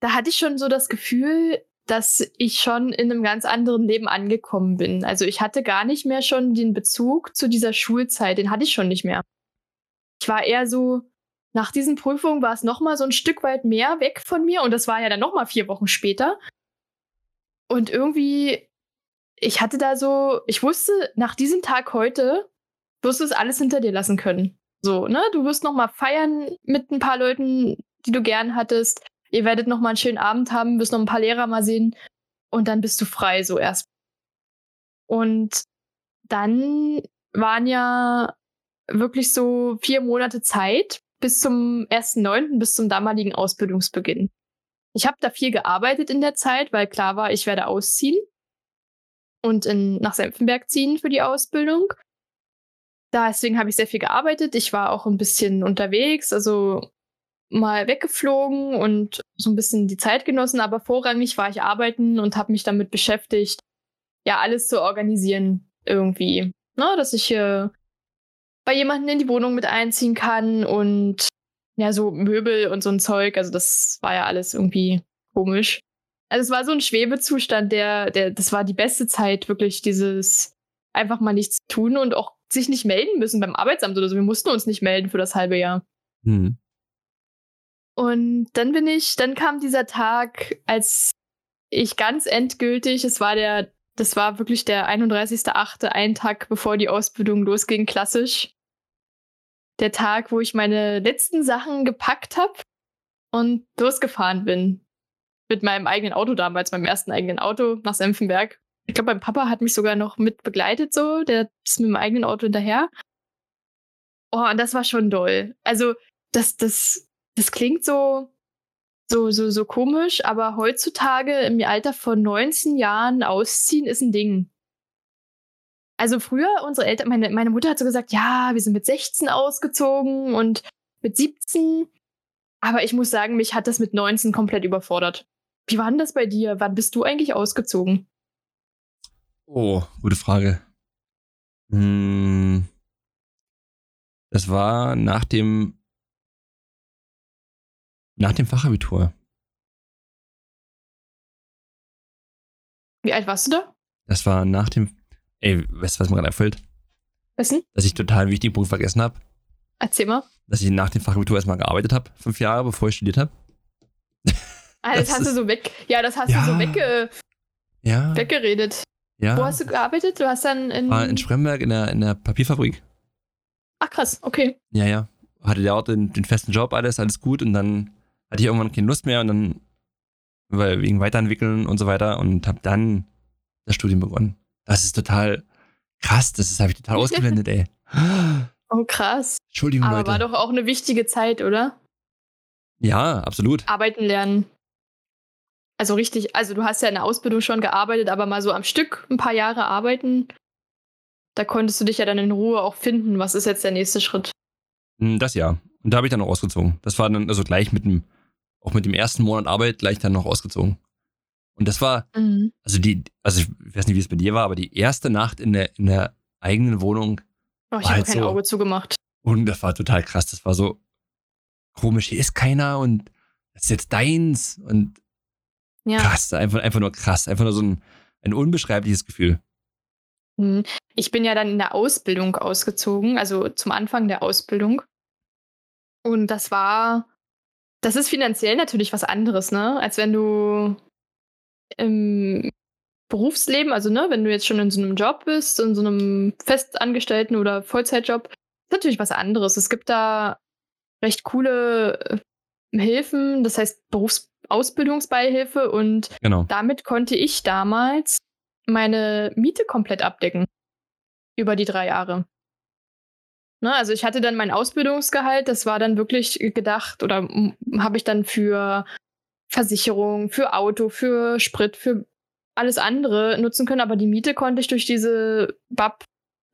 da hatte ich schon so das Gefühl, dass ich schon in einem ganz anderen Leben angekommen bin. Also ich hatte gar nicht mehr schon den Bezug zu dieser Schulzeit, den hatte ich schon nicht mehr. Ich war eher so, nach diesen Prüfungen war es noch mal so ein Stück weit mehr weg von mir und das war ja dann noch mal vier Wochen später. Und irgendwie, ich hatte da so, ich wusste, nach diesem Tag heute wirst du es alles hinter dir lassen können. So, ne? Du wirst noch mal feiern mit ein paar Leuten, die du gern hattest. Ihr werdet noch mal einen schönen Abend haben, wirst noch ein paar Lehrer mal sehen und dann bist du frei so erst. Und dann waren ja wirklich so vier Monate Zeit bis zum 1.9., bis zum damaligen Ausbildungsbeginn. Ich habe da viel gearbeitet in der Zeit, weil klar war, ich werde ausziehen und in, nach Senfenberg ziehen für die Ausbildung. Deswegen habe ich sehr viel gearbeitet. Ich war auch ein bisschen unterwegs, also mal weggeflogen und so ein bisschen die Zeit genossen, aber vorrangig war ich arbeiten und habe mich damit beschäftigt, ja, alles zu organisieren irgendwie. Ne, dass ich hier bei jemandem in die Wohnung mit einziehen kann und ja, so Möbel und so ein Zeug. Also das war ja alles irgendwie komisch. Also es war so ein Schwebezustand, der, der, das war die beste Zeit, wirklich dieses einfach mal nichts tun und auch sich nicht melden müssen beim Arbeitsamt oder so. Wir mussten uns nicht melden für das halbe Jahr. Hm. Und dann bin ich, dann kam dieser Tag, als ich ganz endgültig, es war der, das war wirklich der 31.8., ein Tag bevor die Ausbildung losging, klassisch. Der Tag, wo ich meine letzten Sachen gepackt habe und losgefahren bin. Mit meinem eigenen Auto damals, meinem ersten eigenen Auto nach Senfenberg. Ich glaube, mein Papa hat mich sogar noch mit begleitet, so. Der ist mit dem eigenen Auto hinterher. Oh, und das war schon doll. Also, das, das, das klingt so, so, so, so komisch, aber heutzutage im Alter von 19 Jahren ausziehen ist ein Ding. Also früher, unsere Eltern, meine, meine Mutter hat so gesagt, ja, wir sind mit 16 ausgezogen und mit 17. Aber ich muss sagen, mich hat das mit 19 komplett überfordert. Wie war denn das bei dir? Wann bist du eigentlich ausgezogen? Oh, gute Frage. Hm, das war nach dem nach dem Fachabitur. Wie alt warst du da? Das war nach dem. Ey, weißt du, was mir gerade erfüllt? Wissen? Dass ich total einen wichtigen Punkt vergessen habe. Erzähl mal. Dass ich nach dem Fachabitur erstmal gearbeitet habe, fünf Jahre, bevor ich studiert habe. Ah, das, Das hast du so weg. Ja, das hast Ja. du so wegge Ja. weggeredet. ja. Wo hast du gearbeitet? Du hast dann in. war in Spremberg in der, in der Papierfabrik. Ach krass, okay. Ja, ja. Hatte der auch den, den festen Job, alles, alles gut. Und dann hatte ich irgendwann keine Lust mehr und dann, weil wegen Weiterentwickeln und so weiter und habe dann das Studium begonnen. Das ist total krass. Das habe ich total ausgeblendet, ey. Oh krass. Entschuldigung, Aber Leute. war doch auch eine wichtige Zeit, oder? ja, absolut. Arbeiten lernen. Also richtig, also du hast ja in der Ausbildung schon gearbeitet, aber mal so am Stück ein paar Jahre arbeiten, da konntest du dich ja dann in Ruhe auch finden. Was ist jetzt der nächste Schritt? Hm, Das ja. Und da habe ich dann auch ausgezogen. Das war dann also gleich mit dem, auch mit dem ersten Monat Arbeit gleich dann noch ausgezogen. Und das war, Mhm. also die, also ich weiß nicht, wie es bei dir war, aber die erste Nacht in der, in der eigenen Wohnung Oh, ich habe halt kein so. Auge zugemacht. Und das war total krass. Das war so komisch. Hier ist keiner und das ist jetzt deins. Und Ja. krass, einfach, einfach nur krass. Einfach nur so ein, ein unbeschreibliches Gefühl. Mhm. Ich bin ja dann in der Ausbildung ausgezogen, also zum Anfang der Ausbildung. Und das war, das ist finanziell natürlich was anderes, ne? Als wenn du im Berufsleben, also ne, wenn du jetzt schon in so einem Job bist, in so einem festangestellten oder Vollzeitjob, ist natürlich was anderes. Es gibt da recht coole äh, Hilfen, das heißt Berufsausbildungsbeihilfe und Genau. damit konnte ich damals meine Miete komplett abdecken. Über die drei Jahre. Ne, also ich hatte dann mein Ausbildungsgehalt, das war dann wirklich gedacht oder habe ich dann für Versicherung, für Auto, für Sprit, für alles andere nutzen können, aber die Miete konnte ich durch diese BAP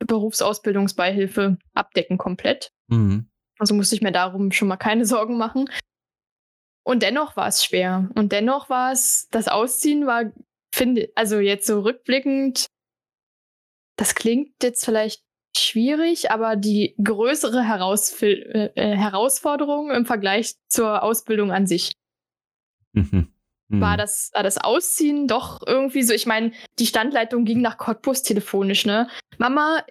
Berufsausbildungsbeihilfe abdecken komplett. Mhm. Also musste ich mir darum schon mal keine Sorgen machen. Und dennoch war es schwer. Und dennoch war es, das Ausziehen war, finde, also jetzt so rückblickend, das klingt jetzt vielleicht schwierig, aber die größere Herausfil äh, äh, Herausforderung im Vergleich zur Ausbildung an sich Mhm. Mhm. war das, war das Ausziehen doch irgendwie so. Ich meine, die Standleitung ging nach Cottbus telefonisch, ne? Mama,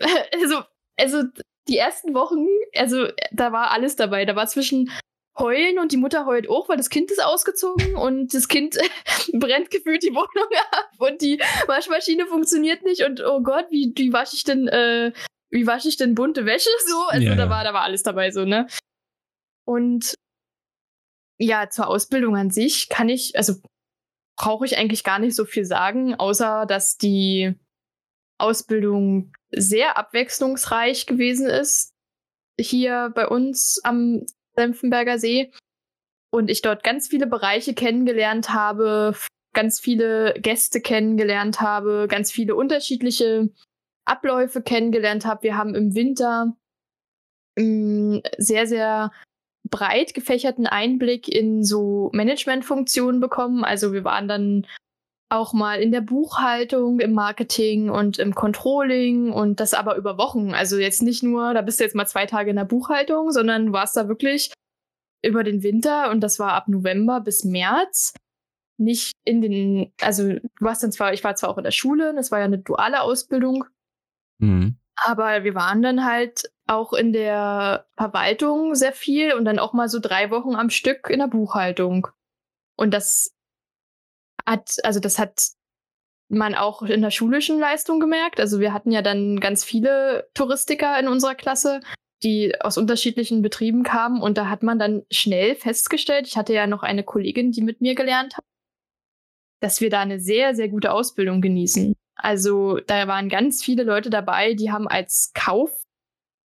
also, also die ersten Wochen, also da war alles dabei. Da war zwischen Heulen und die Mutter heult auch, weil das Kind ist ausgezogen und das Kind brennt gefühlt die Wohnung ab und die Waschmaschine funktioniert nicht und oh Gott, wie, wie wasche ich denn, äh, wie wasche ich denn bunte Wäsche? So, also Ja, da war, da war alles dabei, so, ne? Und ja, zur Ausbildung an sich kann ich, also brauche ich eigentlich gar nicht so viel sagen, außer dass die Ausbildung sehr abwechslungsreich gewesen ist. Hier bei uns am Senfenberger See. Und ich dort ganz viele Bereiche kennengelernt habe, ganz viele Gäste kennengelernt habe, ganz viele unterschiedliche Abläufe kennengelernt habe. Wir haben im Winter einen sehr, sehr breit gefächerten Einblick in so Managementfunktionen bekommen. Also wir waren dann auch mal in der Buchhaltung, im Marketing und im Controlling und das aber über Wochen. Also jetzt nicht nur, da bist du jetzt mal zwei Tage in der Buchhaltung, sondern du warst da wirklich über den Winter und das war ab November bis März. Nicht in den, also du warst dann zwar, ich war zwar auch in der Schule, das war ja eine duale Ausbildung, Mhm. aber wir waren dann halt auch in der Verwaltung sehr viel und dann auch mal so drei Wochen am Stück in der Buchhaltung. Und das hat, also das hat man auch in der schulischen Leistung gemerkt. Also wir hatten ja dann ganz viele Touristiker in unserer Klasse, die aus unterschiedlichen Betrieben kamen und da hat man dann schnell festgestellt, ich hatte ja noch eine Kollegin, die mit mir gelernt hat, dass wir da eine sehr, sehr gute Ausbildung genießen. Also da waren ganz viele Leute dabei, die haben als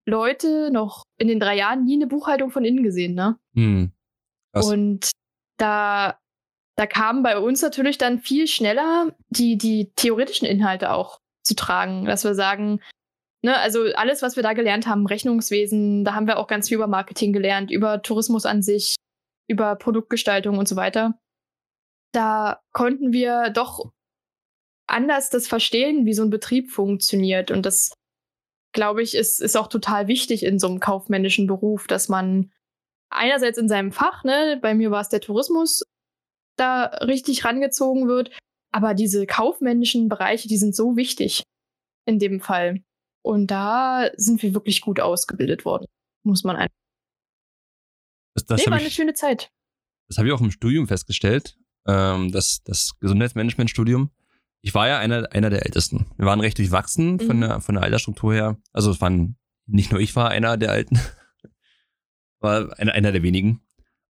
Leute noch in den drei Jahren nie eine Buchhaltung von innen gesehen, ne? Hm. Und da, da kamen bei uns natürlich dann viel schneller die, die theoretischen Inhalte auch zu tragen, dass wir sagen, ne, also alles, was wir da gelernt haben, Rechnungswesen, da haben wir auch ganz viel über Marketing gelernt, über Tourismus an sich, über Produktgestaltung und so weiter. Da konnten wir doch anders das verstehen, wie so ein Betrieb funktioniert. Und das, glaube ich, ist, ist auch total wichtig in so einem kaufmännischen Beruf, dass man einerseits in seinem Fach, ne, bei mir war es der Tourismus, da richtig rangezogen wird, aber diese kaufmännischen Bereiche, die sind so wichtig in dem Fall. Und da sind wir wirklich gut ausgebildet worden, muss man einfach. Das, das nee, war ich, eine schöne Zeit. Das habe ich auch im Studium festgestellt, ähm, das, das Gesundheitsmanagementstudium. Ich war ja einer, einer der Ältesten. Wir waren recht durchwachsen Mhm. von, der, von der Altersstruktur her. Also es waren, nicht nur ich war einer der Alten, war einer, einer der wenigen.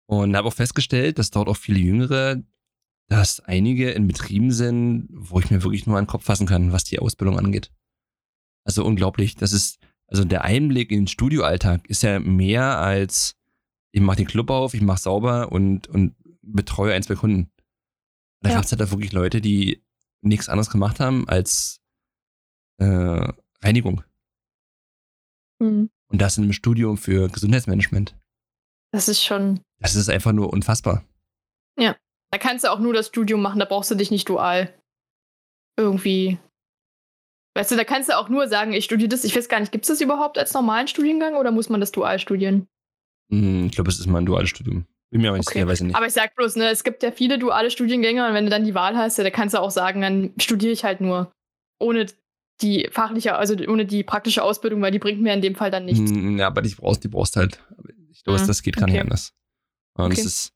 Und habe auch festgestellt, dass dort auch viele Jüngere, dass einige in Betrieben sind, wo ich mir wirklich nur an den Kopf fassen kann, was die Ausbildung angeht. Also unglaublich. Das ist, also der Einblick in den Studioalltag ist ja mehr als ich mache den Club auf, ich mache sauber und, und betreue ein, zwei Kunden. Da Ja. gab es halt auch wirklich Leute, die nichts anderes gemacht haben als äh, Reinigung. Mhm. Und das in einem Studium für Gesundheitsmanagement. Das ist schon. Das ist einfach nur unfassbar. Da kannst du auch nur das Studium machen, da brauchst du dich nicht dual. Irgendwie. Weißt du, da kannst du auch nur sagen, ich studiere das. Ich weiß gar nicht, gibt es das überhaupt als normalen Studiengang oder muss man das dual studieren? Hm, Ich glaube, es ist mal ein duales Studium. Bin mir aber nicht Okay. sicher, weiß ich nicht. Aber ich sag bloß, ne, es gibt ja viele duale Studiengänge und wenn du dann die Wahl hast, ja, da kannst du auch sagen, dann studiere ich halt nur. Ohne die fachliche, also ohne die praktische Ausbildung, weil die bringt mir in dem Fall dann nichts. Hm, Ja, aber die brauchst, die brauchst halt. Ich glaube, Mhm, das geht gar nicht okay. anders. Und Okay. es ist,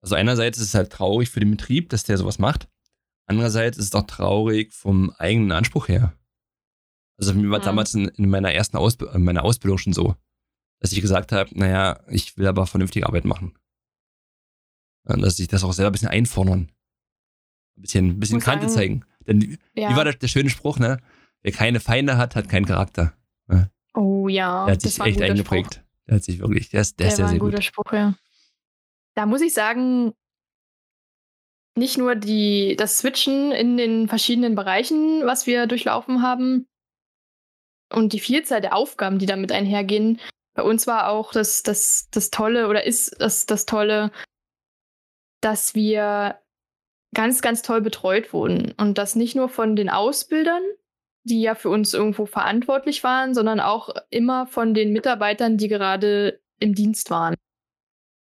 also einerseits ist es halt traurig für den Betrieb, dass der sowas macht. Andererseits ist es auch traurig vom eigenen Anspruch her. Also mir war Mhm. damals in, in meiner ersten Ausb in meiner Ausbildung schon so, dass ich gesagt habe, naja, ich will aber vernünftige Arbeit machen. Und dass ich das auch selber ein bisschen einfordern. Ein bisschen, ein bisschen Muss Kante sagen, zeigen. Denn wie Ja. war der, der schöne Spruch, ne? Wer keine Feinde hat, hat keinen Charakter. oh ja, Der hat das sich echt eingeprägt. Der hat sich wirklich, der ist, der Der, ist sehr, war sehr ein guter gut. Spruch, ja. Da muss ich sagen, nicht nur die, das Switchen in den verschiedenen Bereichen, was wir durchlaufen haben, und die Vielzahl der Aufgaben, die damit einhergehen. Bei uns war auch das, das, das Tolle oder ist das, das Tolle, dass wir ganz, ganz toll betreut wurden. Und das nicht nur von den Ausbildern, die ja für uns irgendwo verantwortlich waren, sondern auch immer von den Mitarbeitern, die gerade im Dienst waren.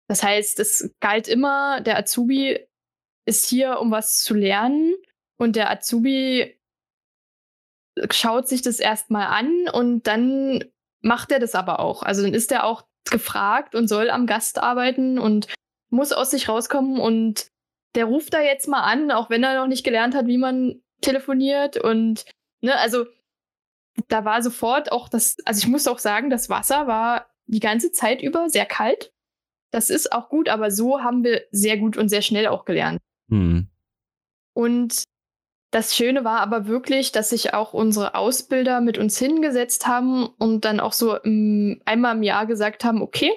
Das heißt, es galt immer, der Azubi ist hier, um was zu lernen und der Azubi schaut sich das erstmal an und dann macht er das aber auch. Also dann ist er auch gefragt und soll am Gast arbeiten und muss aus sich rauskommen und der ruft da jetzt mal an, auch wenn er noch nicht gelernt hat, wie man telefoniert und ne, also da war sofort auch das, also ich muss auch sagen, das Wasser war die ganze Zeit über sehr kalt. Das ist auch gut, aber so haben wir sehr gut und sehr schnell auch gelernt. Hm. Und das Schöne war aber wirklich, dass sich auch unsere Ausbilder mit uns hingesetzt haben und dann auch so ähm, einmal im Jahr gesagt haben, okay,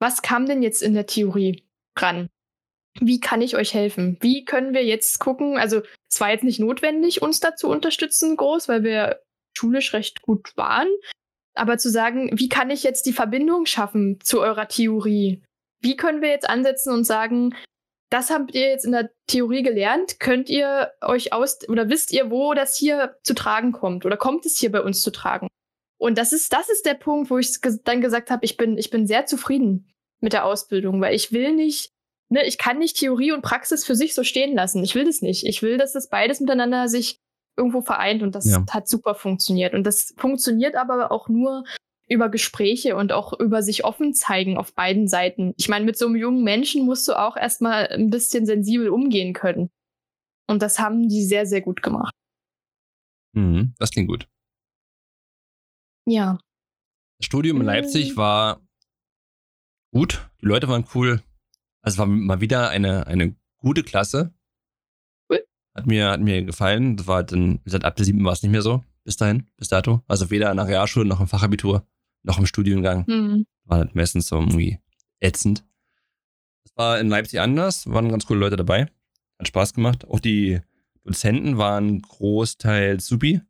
was kam denn jetzt in der Theorie ran? Wie kann ich euch helfen? Wie können wir jetzt gucken? Also es war jetzt nicht notwendig, uns da zu unterstützen groß, weil wir schulisch recht gut waren. Aber zu sagen, wie kann ich jetzt die Verbindung schaffen zu eurer Theorie? Wie können wir jetzt ansetzen und sagen, das habt ihr jetzt in der Theorie gelernt. Könnt ihr euch aus oder wisst ihr, wo das hier zu tragen kommt? Oder kommt es hier bei uns zu tragen? Und das ist, das ist der Punkt, wo ich dann gesagt habe, ich bin, ich bin sehr zufrieden mit der Ausbildung, weil ich will nicht, ne, ich kann nicht Theorie und Praxis für sich so stehen lassen. Ich will das nicht. Ich will, dass das beides miteinander sich irgendwo vereint und das Ja. hat super funktioniert. Und das funktioniert aber auch nur über Gespräche und auch über sich offen zeigen auf beiden Seiten. Ich meine, mit so einem jungen Menschen musst du auch erstmal ein bisschen sensibel umgehen können. Und das haben die sehr, sehr gut gemacht. Mhm. Das klingt gut. Ja. Das Studium in Mhm. Leipzig war gut. Die Leute waren cool. Also war mal wieder eine, eine gute Klasse. Cool. Hat mir, hat mir gefallen. Das war dann, wie gesagt, ab der siebten war es nicht mehr so. Bis dahin, bis dato. Also weder nach Realschule noch im Fachabitur. noch im Studiengang. Hm. War halt meistens so irgendwie ätzend. Das war in Leipzig anders, waren ganz coole Leute dabei. Hat Spaß gemacht. Auch die Dozenten waren großteils supi.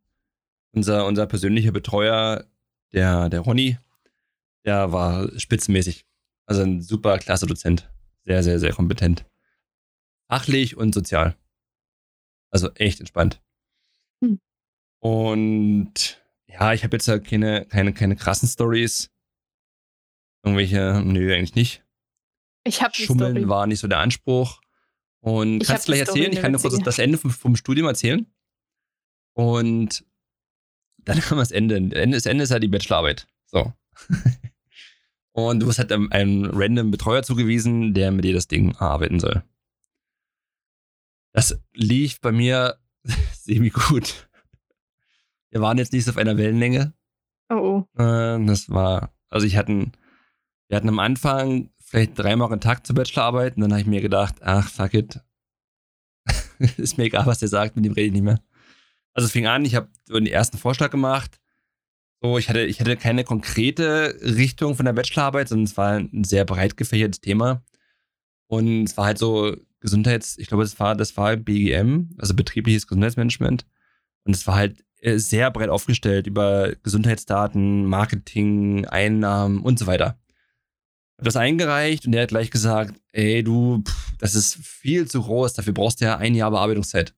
Unser, unser persönlicher Betreuer, der, der Ronny, der war spitzenmäßig. Also ein super klasse Dozent. Sehr, sehr, sehr kompetent. Fachlich und sozial. Also echt entspannt. Hm. Und ja, ich habe jetzt ja keine, keine, keine krassen Stories. Irgendwelche, nö, eigentlich nicht. Ich habe Schummeln Story. war nicht so der Anspruch. Und Ich kannst du gleich erzählen? Ich kann dir kurz das Ende vom, vom Studium erzählen. Und dann kommt das Ende. Ende- Das Ende ist ja die Bachelorarbeit. So. Und du wirst halt einem, einem random Betreuer zugewiesen, der mit dir das Ding erarbeiten soll. Das lief bei mir semi gut. Wir waren jetzt nicht so auf einer Wellenlänge. Oh, oh. Äh, das war, also ich hatten, wir hatten am Anfang vielleicht dreimal Kontakt zur Bachelorarbeit und dann habe ich mir gedacht, ach, fuck it. ist mir egal, was der sagt, mit dem rede ich nicht mehr. Also es fing an, ich habe den ersten Vorschlag gemacht. So, ich hatte, ich hatte keine konkrete Richtung von der Bachelorarbeit, sondern es war ein sehr breit gefächertes Thema. Und es war halt so Gesundheits, ich glaube, das war, das war BGM, also betriebliches Gesundheitsmanagement. Und es war halt äh, sehr breit aufgestellt über Gesundheitsdaten, Marketing, Einnahmen und so weiter. Hab das eingereicht und der hat gleich gesagt, ey du, pff, das ist viel zu groß, dafür brauchst du ja ein Jahr Bearbeitungszeit.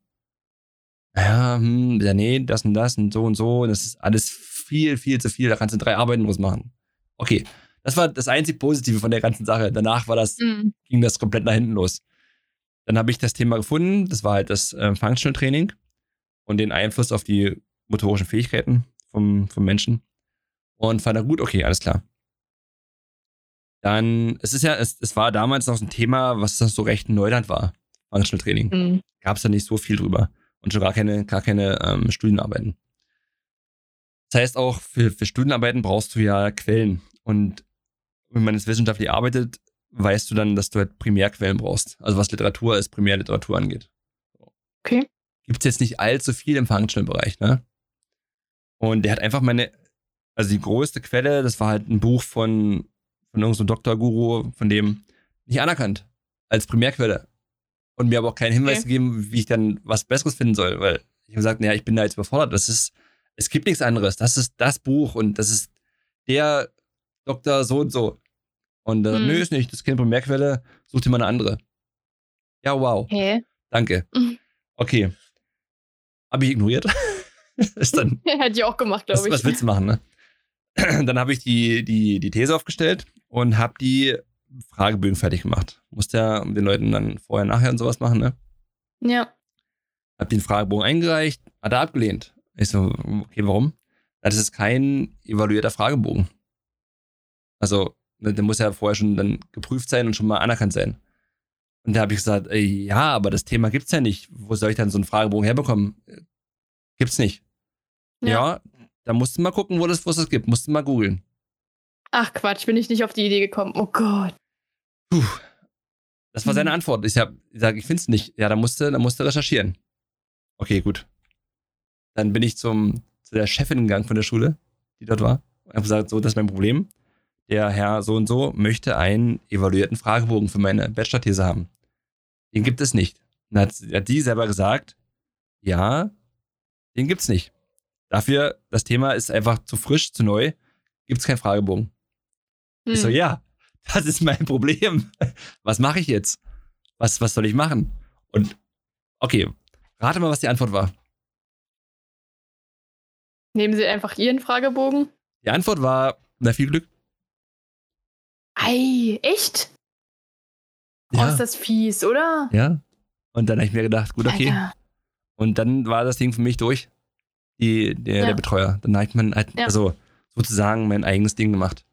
Ja, hm, ja, nee, das und das und so und so. Und das ist alles viel, viel zu viel. Da kannst du drei Arbeiten draus machen. Okay, das war das einzig Positive von der ganzen Sache. Danach war das, Hm. ging das komplett nach hinten los. Dann habe ich das Thema gefunden. Das war halt das äh, Functional Training und den Einfluss auf die motorischen Fähigkeiten vom, vom Menschen. Und fand er gut, okay, alles klar. Dann, es ist ja, es, es war damals noch so ein Thema, was das so recht Neuland war. Functional Training. Hm. Gab es da nicht so viel drüber. Und schon gar keine, gar keine ähm, Studienarbeiten. Das heißt auch, für, für Studienarbeiten brauchst du ja Quellen. Und wenn man jetzt wissenschaftlich arbeitet, weißt du dann, dass du halt Primärquellen brauchst. Also was Literatur ist, Primärliteratur angeht. Okay. Gibt es jetzt nicht allzu viel im Functional-Bereich, ne? Und der hat einfach meine, also die größte Quelle, das war halt ein Buch von, von irgendeinem Doktorguru, von dem nicht anerkannt als Primärquelle. Und mir aber auch keinen Hinweis Okay. gegeben, wie ich dann was Besseres finden soll, weil ich habe gesagt, naja, ich bin da jetzt überfordert. Das ist, es gibt nichts anderes. Das ist das Buch und das ist der Doktor so und so. Und äh, Hm. nö, ist nicht, das ist keine Primärquelle, such dir mal eine andere. Ja, wow. Hä? Danke. Okay. Habe ich ignoriert. ist dann, Hätte ich auch gemacht, glaube ich. was willst du machen, ne? Dann habe ich die, die, die These aufgestellt und habe die Fragebögen fertig gemacht. Musste ja den Leuten dann vorher, nachher und sowas machen, ne? Ja. Hab den Fragebogen eingereicht, hat er abgelehnt. Ich so, okay, warum? Das ist kein evaluierter Fragebogen. Also, ne, der muss ja vorher schon dann geprüft sein und schon mal anerkannt sein. Und da habe ich gesagt, ey, ja, aber das Thema gibt's ja nicht. Wo soll ich dann so einen Fragebogen herbekommen? Äh, Gibt's nicht. Ja, Ja. da musst du mal gucken, wo das, wo es das gibt. Musst du mal googeln. Ach Quatsch, bin ich nicht auf die Idee gekommen. Oh Gott. Puh. Das war seine Antwort. Ich habe gesagt, ich finde es nicht. Ja, da musste, da musste recherchieren. Okay, gut. Dann bin ich zum, zu der Chefin gegangen von der Schule, die dort war. Und habe gesagt, so, das ist mein Problem. Der Herr so und so möchte einen evaluierten Fragebogen für meine Bachelor-These haben. Den gibt es nicht. Dann hat, hat die selber gesagt, ja, den gibt's nicht. Dafür, das Thema ist einfach zu frisch, zu neu, gibt's keinen Fragebogen. Ich so, Hm. ja, das ist mein Problem. Was mache ich jetzt? Was, was soll ich machen? Und okay, rate mal, was die Antwort war. Nehmen Sie einfach Ihren Fragebogen. Die Antwort war, na viel Glück. Ei, echt? Oh, Ja, ist das fies, oder? ja. Und dann habe ich mir gedacht, gut, okay. Alter. Und dann war das Ding für mich durch. Die, der, Ja. der Betreuer. Dann habe ich mein, halt, Ja. also sozusagen mein eigenes Ding gemacht.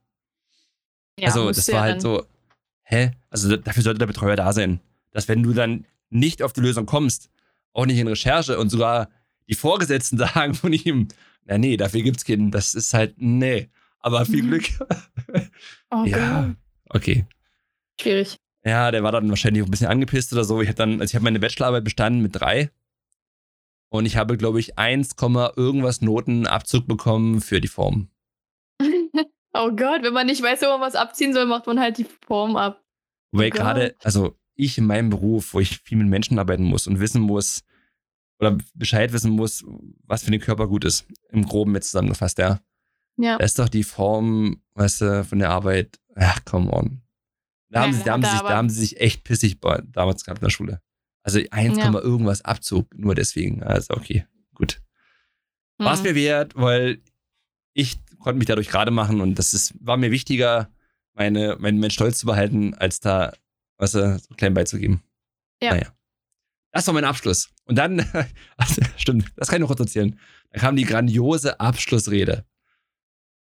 Ja, also das war halt so, hä? Also dafür sollte der Betreuer da sein. Dass wenn du dann nicht auf die Lösung kommst, auch nicht in Recherche und sogar die Vorgesetzten sagen von ihm, na nee, dafür gibt's keinen. Das ist halt, nee. Aber viel Mhm. Glück. Oh ja, Gott. okay. Schwierig. Ja, der war dann wahrscheinlich auch ein bisschen angepisst oder so. Ich habe dann, also ich habe meine Bachelorarbeit bestanden mit drei. Und ich habe, glaube ich, 1, Komma irgendwas Noten Abzug bekommen für die Form. Oh Gott, wenn man nicht weiß, wo man was abziehen soll, macht man halt die Form ab. Weil Oh gerade, also ich in meinem Beruf, wo ich viel mit Menschen arbeiten muss und wissen muss, oder Bescheid wissen muss, was für den Körper gut ist, im Groben mit zusammengefasst, ja. Ja. Da ist doch die Form, weißt du, von der Arbeit, ach, come on. Da haben, Ja, sie, da, haben sich, da haben sie sich echt pissig bei- damals gehabt in der Schule. Also 1, Ja. irgendwas Abzug, nur deswegen. Also okay, gut. War es Mhm. mir wert, weil ich konnte mich dadurch gerade machen und das ist, war mir wichtiger, meine, mein, mein Stolz zu behalten, als da, was weißt du, so klein beizugeben. Ja. Naja. Das war mein Abschluss. Und dann, also, stimmt, das kann ich noch kurz erzählen. Da kam die grandiose Abschlussrede.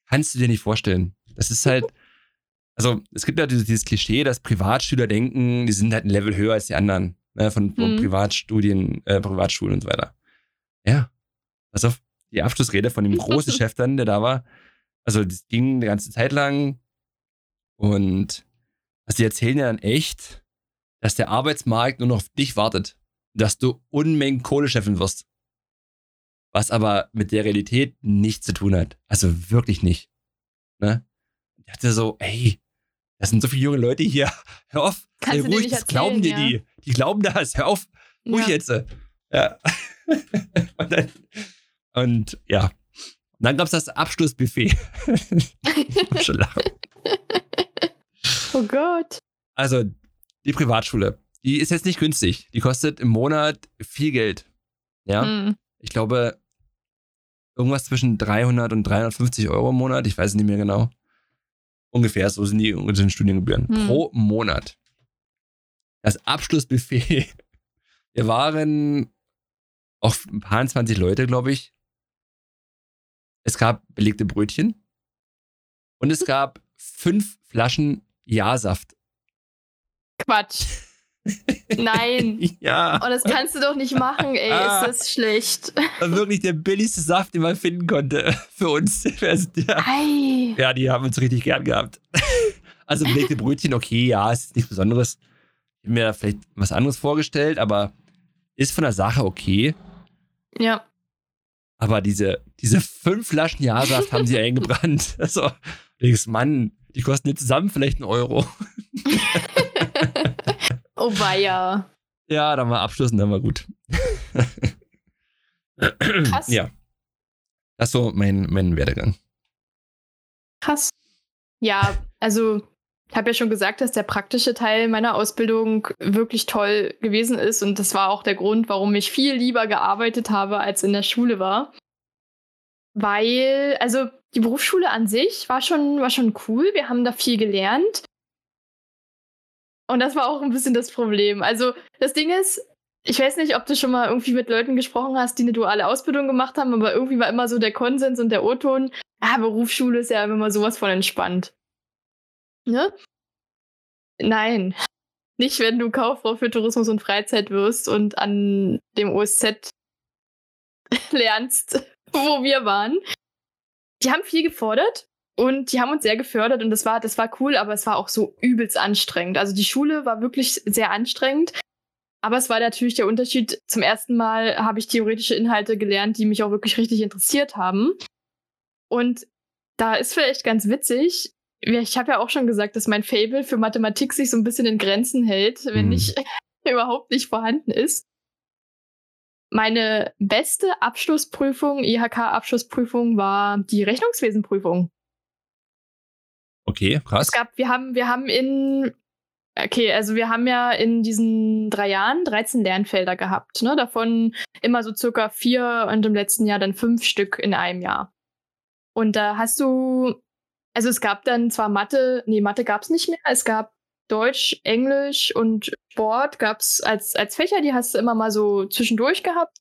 Kannst du dir nicht vorstellen. Das ist halt, also es gibt ja dieses, dieses Klischee, dass Privatschüler denken, die sind halt ein Level höher als die anderen, ne, von, von Mhm. Privatstudien, äh, Privatschulen und so weiter. Ja. Auf, die Abschlussrede von dem großen Chef dann, der da war. Also das ging eine ganze Zeit lang und also die erzählen ja dann echt, dass der Arbeitsmarkt nur noch auf dich wartet. Dass du Unmengen Kohle scheffeln wirst. Was aber mit der Realität nichts zu tun hat. Also wirklich nicht. Ne? Ich dachte so, ey, das sind so viele junge Leute hier. Hör auf, Kannst dir ruhig, das glauben dir erzählen, die. Die glauben das, hör auf, ruhig Ja. jetzt. Ja. und, dann, und ja. Und dann gab es das Abschlussbuffet. schon lachen. Oh Gott. Also, die Privatschule, die ist jetzt nicht günstig. Die kostet im Monat viel Geld. Ja, Hm. ich glaube, irgendwas zwischen 300 und 350 Euro im Monat. Ich weiß es nicht mehr genau. Ungefähr, so sind die sind Studiengebühren. Hm. Pro Monat. Das Abschlussbuffet. Wir waren auch ein paar 20 Leute, glaube ich. Es gab belegte Brötchen. Und es gab fünf Flaschen Ja-Saft. Quatsch. Nein. Ja. Oh, das kannst du doch nicht machen, ey. Ah. Ist das schlecht. war wirklich der billigste Saft, den man finden konnte für uns. Ei. Ja, die haben uns richtig gern gehabt. Also belegte Brötchen, okay, ja, es ist nichts Besonderes. Ich habe mir vielleicht was anderes vorgestellt, aber ist von der Sache okay. Ja. Aber diese, diese fünf Flaschen Ja-Saft haben sie eingebrannt. Also, denkst, Mann, die kosten jetzt zusammen vielleicht einen Euro. Oh weia. Ja, dann war Abschluss und dann war gut. Krass. Ja. Das so mein, mein Werdegang. Krass. Ja, also ich habe ja schon gesagt, dass der praktische Teil meiner Ausbildung wirklich toll gewesen ist und das war auch der Grund, warum ich viel lieber gearbeitet habe, als in der Schule war. Weil, also die Berufsschule an sich war schon, war schon cool. Wir haben da viel gelernt. Und das war auch ein bisschen das Problem. Also das Ding ist, ich weiß nicht, ob du schon mal irgendwie mit Leuten gesprochen hast, die eine duale Ausbildung gemacht haben, aber irgendwie war immer so der Konsens und der O-Ton, ah, Berufsschule ist ja immer sowas von entspannt. Ne? Nein. Nicht, wenn du Kauffrau für Tourismus und Freizeit wirst und an dem OSZ lernst, wo wir waren. Die haben viel gefordert und die haben uns sehr gefördert und das war, das war cool, aber es war auch so übelst anstrengend. Also die Schule war wirklich sehr anstrengend. Aber es war natürlich der Unterschied. Zum ersten Mal habe ich theoretische Inhalte gelernt, die mich auch wirklich richtig interessiert haben. Und da ist vielleicht ganz witzig, ich habe ja auch schon gesagt, dass mein Fable für Mathematik sich so ein bisschen in Grenzen hält, wenn Mhm. nicht überhaupt nicht vorhanden ist. Meine beste Abschlussprüfung, IHK-Abschlussprüfung, war die Rechnungswesenprüfung. Okay, krass. Es gab, wir haben, wir haben in, okay, also wir haben ja in diesen drei Jahren 13 Lernfelder gehabt, ne? Davon immer so circa vier und im letzten Jahr dann fünf Stück in einem Jahr. Und da hast du, also es gab dann zwar Mathe, nee, Mathe gab es nicht mehr, es gab Deutsch, Englisch und Sport gab es als, als Fächer, die hast du immer mal so zwischendurch gehabt.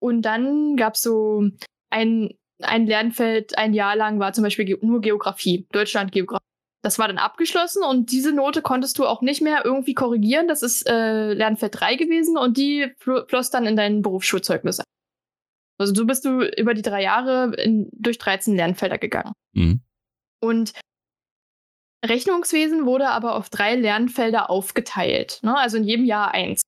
Und dann gab es so ein, ein Lernfeld, ein Jahr lang war zum Beispiel Ge nur Geografie, Deutschland Geografie. Das war dann abgeschlossen und diese Note konntest du auch nicht mehr irgendwie korrigieren. Das ist äh, Lernfeld 3 gewesen und die fl floss dann in dein Berufsschulzeugnis ein. Also so bist du über die drei Jahre in, durch 13 Lernfelder gegangen. Mhm. Und Rechnungswesen wurde aber auf drei Lernfelder aufgeteilt. Ne? Also in jedem Jahr eins.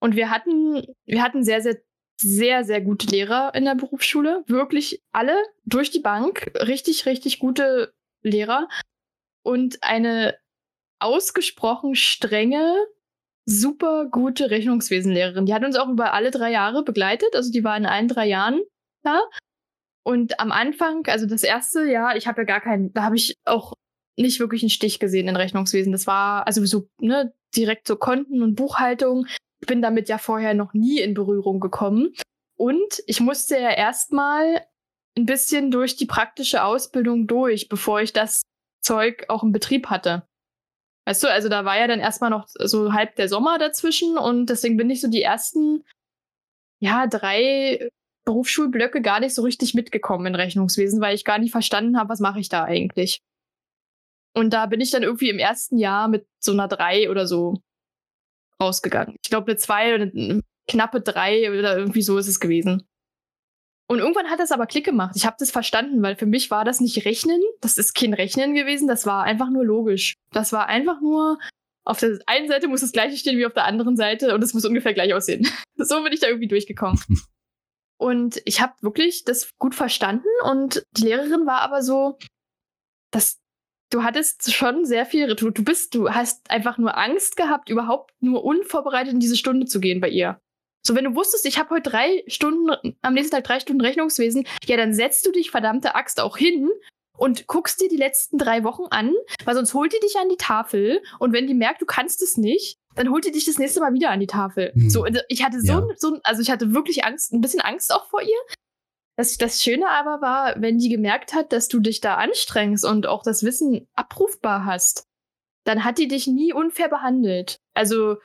Und wir hatten, wir hatten sehr, sehr sehr, sehr gute Lehrer in der Berufsschule. Wirklich alle durch die Bank. Richtig, richtig gute Lehrer. Und eine ausgesprochen strenge, super gute Rechnungswesenlehrerin. Die hat uns auch über alle drei Jahre begleitet. Also die war in allen drei Jahren da. Und am Anfang, also das erste Jahr, ich habe ja gar keinen, da habe ich auch nicht wirklich einen Stich gesehen in Rechnungswesen. Das war also so, ne, direkt so Konten und Buchhaltung. Ich bin damit ja vorher noch nie in Berührung gekommen. Und ich musste ja erstmal ein bisschen durch die praktische Ausbildung durch, bevor ich das Zeug auch im Betrieb hatte. Weißt du, also da war ja dann erstmal noch so halb der Sommer dazwischen und deswegen bin ich so die ersten, ja, drei Berufsschulblöcke gar nicht so richtig mitgekommen in Rechnungswesen, weil ich gar nicht verstanden habe, was mache ich da eigentlich. Und da bin ich dann irgendwie im ersten Jahr mit so einer drei oder so rausgegangen. Ich glaube, eine zwei oder eine knappe drei oder irgendwie so ist es gewesen. Und irgendwann hat das aber Klick gemacht. Ich habe das verstanden, weil für mich war das nicht Rechnen. Das ist kein Rechnen gewesen. Das war einfach nur logisch. Das war einfach nur, auf der einen Seite muss das gleiche stehen wie auf der anderen Seite und es muss ungefähr gleich aussehen. so bin ich da irgendwie durchgekommen. und ich habe wirklich das gut verstanden und die Lehrerin war aber so, das, du hattest schon sehr viel, du, du bist, du hast einfach nur Angst gehabt, überhaupt nur unvorbereitet in diese Stunde zu gehen bei ihr. So, wenn du wusstest, ich habe heute drei Stunden, am nächsten Tag drei Stunden Rechnungswesen, ja, dann setzt du dich verdammte Axt auch hin und guckst dir die letzten drei Wochen an, weil sonst holt die dich an die Tafel und wenn die merkt, du kannst es nicht, dann holt die dich das nächste Mal wieder an die Tafel. Hm. So, also ich hatte so, ja. so, also ich hatte wirklich Angst, ein bisschen Angst auch vor ihr. Das, das Schöne aber war, wenn die gemerkt hat, dass du dich da anstrengst und auch das Wissen abrufbar hast, dann hat die dich nie unfair behandelt. Also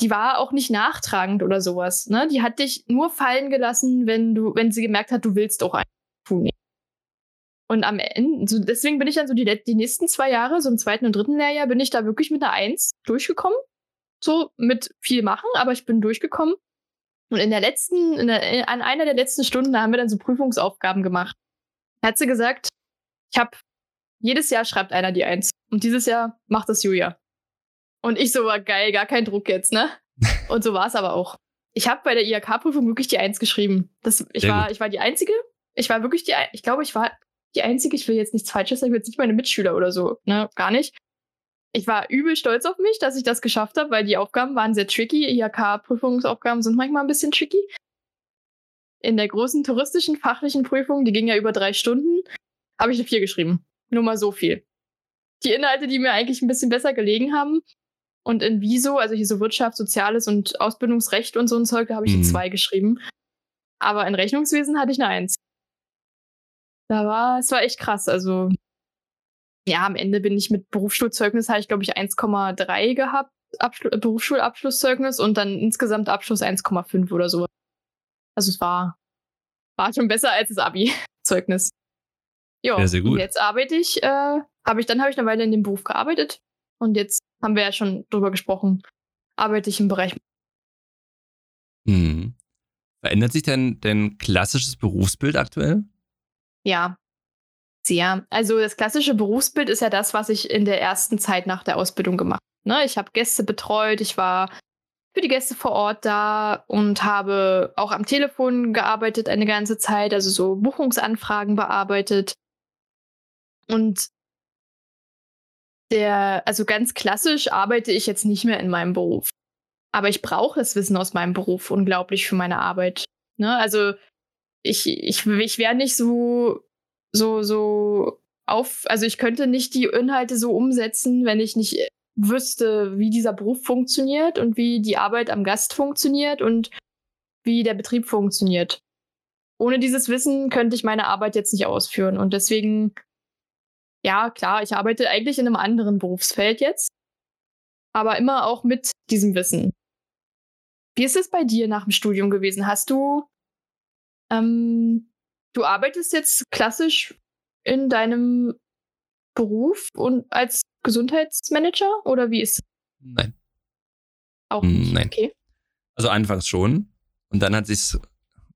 die war auch nicht nachtragend oder sowas. Ne? Die hat dich nur fallen gelassen, wenn du, wenn sie gemerkt hat, du willst auch einen tun. Und am Ende, so deswegen bin ich dann so die, die nächsten zwei Jahre, so im zweiten und dritten Lehrjahr, bin ich da wirklich mit einer Eins durchgekommen. So mit viel machen, aber ich bin durchgekommen. Und in der letzten, in der, an einer der letzten Stunden, da haben wir dann so Prüfungsaufgaben gemacht. Da hat sie gesagt, ich habe jedes Jahr schreibt einer die Eins. Und dieses Jahr macht das Julia. Und ich so, war geil, gar kein Druck jetzt, ne? Und so war es aber auch. Ich habe bei der IHK-Prüfung wirklich die Eins geschrieben. Das, ich, war, ich war die Einzige. Ich war wirklich die, ich glaube, ich war die Einzige. Ich will jetzt nichts Falsches sagen, ich will jetzt nicht meine Mitschüler oder so, ne? Gar nicht. Ich war übel stolz auf mich, dass ich das geschafft habe, weil die Aufgaben waren sehr tricky. IHK-Prüfungsaufgaben sind manchmal ein bisschen tricky. In der großen touristischen fachlichen Prüfung, die ging ja über drei Stunden, habe ich eine Vier geschrieben. Nur mal so viel. Die Inhalte, die mir eigentlich ein bisschen besser gelegen haben, und in Wieso, also hier so Wirtschaft, Soziales und Ausbildungsrecht und so ein Zeug, da habe ich mhm. eine 2 geschrieben. Aber in Rechnungswesen hatte ich eine 1. Da war, es war echt krass. Also, ja, am Ende bin ich mit Berufsschulzeugnis, hatte ich glaube ich 1,3 gehabt, Abschlu Berufsschulabschlusszeugnis und dann insgesamt Abschluss 1,5 oder so. Also es war, war schon besser als das Abi-Zeugnis. Ja, sehr, sehr gut. Und jetzt arbeite ich, äh, habe ich, dann habe ich eine Weile in dem Beruf gearbeitet und jetzt haben wir ja schon drüber gesprochen, arbeite ich im Bereich. Hm. Verändert sich denn dein klassisches Berufsbild aktuell? Ja, sehr. Also das klassische Berufsbild ist ja das, was ich in der ersten Zeit nach der Ausbildung gemacht habe. Ne? Ich habe Gäste betreut, ich war für die Gäste vor Ort da und habe auch am Telefon gearbeitet eine ganze Zeit, also so Buchungsanfragen bearbeitet. Und der, also ganz klassisch arbeite ich jetzt nicht mehr in meinem Beruf. Aber ich brauche das Wissen aus meinem Beruf unglaublich für meine Arbeit. Ne? Also ich, ich, ich wäre nicht so, so, so auf, also ich könnte nicht die Inhalte so umsetzen, wenn ich nicht wüsste, wie dieser Beruf funktioniert und wie die Arbeit am Gast funktioniert und wie der Betrieb funktioniert. Ohne dieses Wissen könnte ich meine Arbeit jetzt nicht ausführen. Und deswegen ja, klar, ich arbeite eigentlich in einem anderen Berufsfeld jetzt, aber immer auch mit diesem Wissen. Wie ist es bei dir nach dem Studium gewesen? Hast du, ähm, du arbeitest jetzt klassisch in deinem Beruf und als Gesundheitsmanager oder wie ist es? Nein. Auch nicht. Nein. Okay. Also anfangs schon und dann hat sich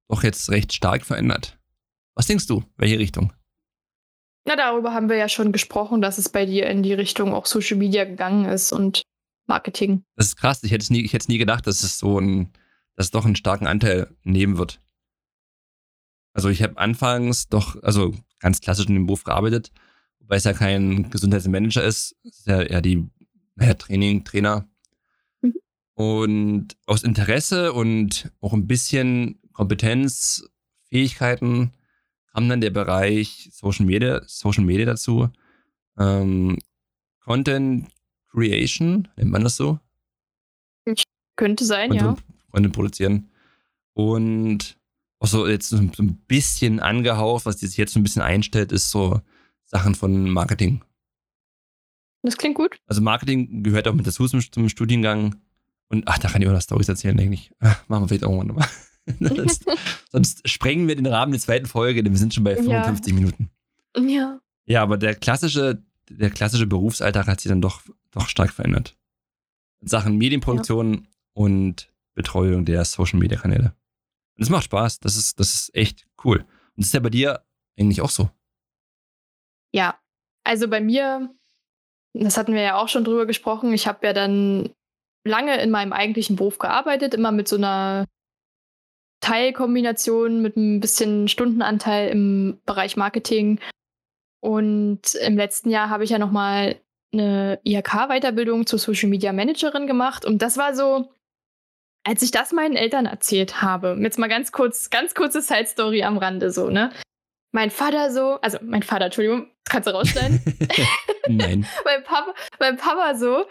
doch jetzt recht stark verändert. Was denkst du? Welche Richtung? Na, darüber haben wir ja schon gesprochen, dass es bei dir in die Richtung auch Social Media gegangen ist und Marketing. Das ist krass. Ich hätte es nie, nie gedacht, dass es so ein, dass es doch einen starken Anteil nehmen wird. Also ich habe anfangs doch, also ganz klassisch in dem Beruf gearbeitet, wobei es ja kein Gesundheitsmanager ist, es ist ja eher die naja, Training, Trainer. Mhm. Und aus Interesse und auch ein bisschen Kompetenz, Fähigkeiten kam dann der Bereich Social Media, Social Media dazu. Ähm, Content Creation, nennt man das so? Könnte sein, Content, ja. Content produzieren. Und auch so jetzt so ein bisschen angehaucht, was sich jetzt so ein bisschen einstellt, ist so Sachen von Marketing. Das klingt gut. Also Marketing gehört auch mit dazu zum, zum Studiengang. Und ach, da kann ich auch noch Storys erzählen, denke ich. Ach, machen wir vielleicht irgendwann nochmal. sonst, sonst sprengen wir den Rahmen der zweiten Folge, denn wir sind schon bei 55 ja. Minuten. Ja. Ja, aber der klassische, der klassische Berufsalltag hat sich dann doch, doch stark verändert. In Sachen Medienproduktion ja. und Betreuung der Social Media Kanäle. Und es macht Spaß. Das ist, das ist echt cool. Und das ist ja bei dir eigentlich auch so. Ja, also bei mir, das hatten wir ja auch schon drüber gesprochen. Ich habe ja dann lange in meinem eigentlichen Beruf gearbeitet, immer mit so einer Teilkombination, mit ein bisschen Stundenanteil im Bereich Marketing. Und im letzten Jahr habe ich ja nochmal eine IHK-Weiterbildung zur Social Media Managerin gemacht. Und das war so, als ich das meinen Eltern erzählt habe, jetzt mal ganz kurz, ganz kurze Side-Story am Rande so, ne? Mein Vater so, also mein Vater, Entschuldigung, kannst du rausschneiden? Nein. mein, Papa, mein Papa so,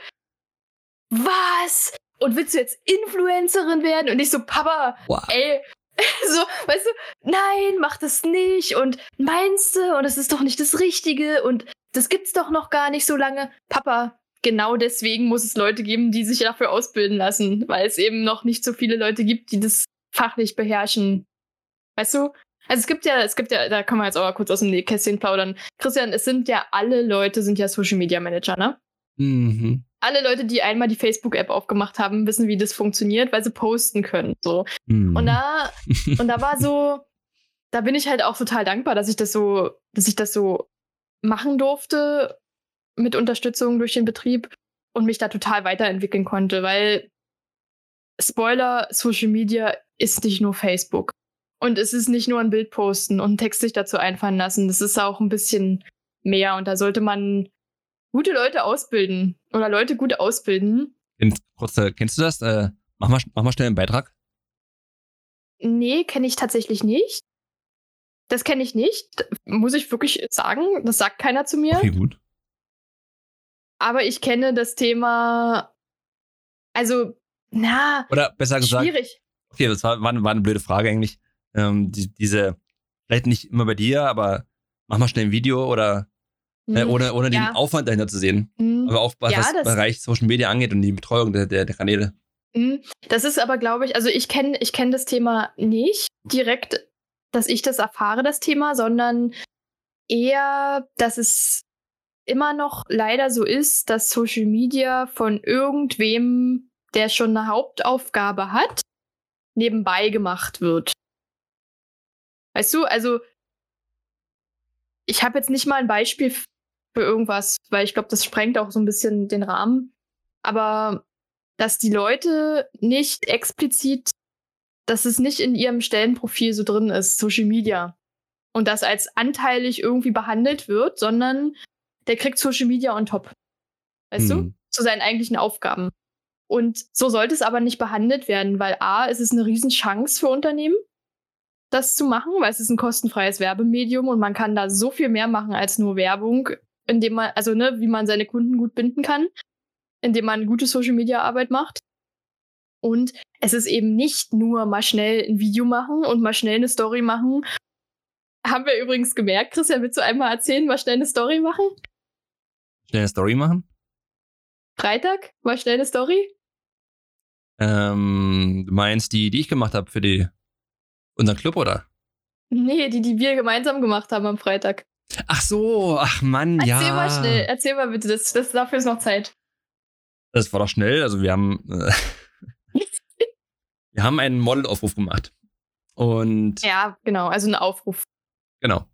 was? Und willst du jetzt Influencerin werden? Und ich so, Papa, wow. ey, so, weißt du, nein, mach das nicht und meinst du, und das ist doch nicht das Richtige und das gibt's doch noch gar nicht so lange. Papa, genau deswegen muss es Leute geben, die sich dafür ausbilden lassen, weil es eben noch nicht so viele Leute gibt, die das fachlich beherrschen. Weißt du? Also es gibt ja, es gibt ja, da kann man jetzt auch mal kurz aus dem Nähkästchen plaudern. Christian, es sind ja alle Leute, sind ja Social Media Manager, ne? Mhm. Alle Leute, die einmal die Facebook-App aufgemacht haben, wissen, wie das funktioniert, weil sie posten können. So. Mhm. Und da, und da war so, da bin ich halt auch total dankbar, dass ich das so, dass ich das so machen durfte mit Unterstützung durch den Betrieb und mich da total weiterentwickeln konnte, weil Spoiler, Social Media ist nicht nur Facebook. Und es ist nicht nur ein Bild posten und einen Text sich dazu einfallen lassen. Das ist auch ein bisschen mehr und da sollte man gute Leute ausbilden oder Leute gut ausbilden. Kurz, kennst du das? Äh, mach, mal, mach mal schnell einen Beitrag. Nee, kenne ich tatsächlich nicht. Das kenne ich nicht, muss ich wirklich sagen. Das sagt keiner zu mir. Okay, gut. Aber ich kenne das Thema, also, na. Oder besser gesagt. Schwierig. Okay, das war, war, eine, war eine blöde Frage eigentlich. Ähm, die, diese, vielleicht nicht immer bei dir, aber mach mal schnell ein Video oder äh, hm, ohne, ohne ja. den Aufwand dahinter zu sehen. Mhm. Aber auch was ja, das Bereich Social Media angeht und die Betreuung der, der, der Kanäle. Hm, das ist aber, glaube ich, also ich kenne ich kenn das Thema nicht direkt, dass ich das erfahre, das Thema, sondern eher, dass es immer noch leider so ist, dass Social Media von irgendwem, der schon eine Hauptaufgabe hat, nebenbei gemacht wird. Weißt du, also ich habe jetzt nicht mal ein Beispiel für irgendwas, weil ich glaube, das sprengt auch so ein bisschen den Rahmen. Aber dass die Leute nicht explizit, dass es nicht in ihrem Stellenprofil so drin ist, Social Media. Und das als anteilig irgendwie behandelt wird, sondern der kriegt Social Media on top. Weißt mhm. du? Zu seinen eigentlichen Aufgaben. Und so sollte es aber nicht behandelt werden, weil A, es ist eine Riesenchance für Unternehmen, das zu machen, weil es ist ein kostenfreies Werbemedium und man kann da so viel mehr machen als nur Werbung, indem man, also ne, wie man seine Kunden gut binden kann, indem man gute Social Media Arbeit macht. Und es ist eben nicht nur mal schnell ein Video machen und mal schnell eine Story machen. Haben wir übrigens gemerkt, Christian, willst du einmal erzählen, mal schnell eine Story machen? Schnell eine Story machen? Freitag? Mal schnell eine Story? Ähm, du meinst die, die ich gemacht habe für die unseren Club, oder? Nee, die, die wir gemeinsam gemacht haben am Freitag. Ach so, ach Mann, erzähl ja. Erzähl mal schnell, erzähl mal bitte, das, das, dafür ist noch Zeit. Das war doch schnell, also wir haben, äh, wir haben einen Modelaufruf gemacht. Und. Ja, genau, also einen Aufruf. Genau.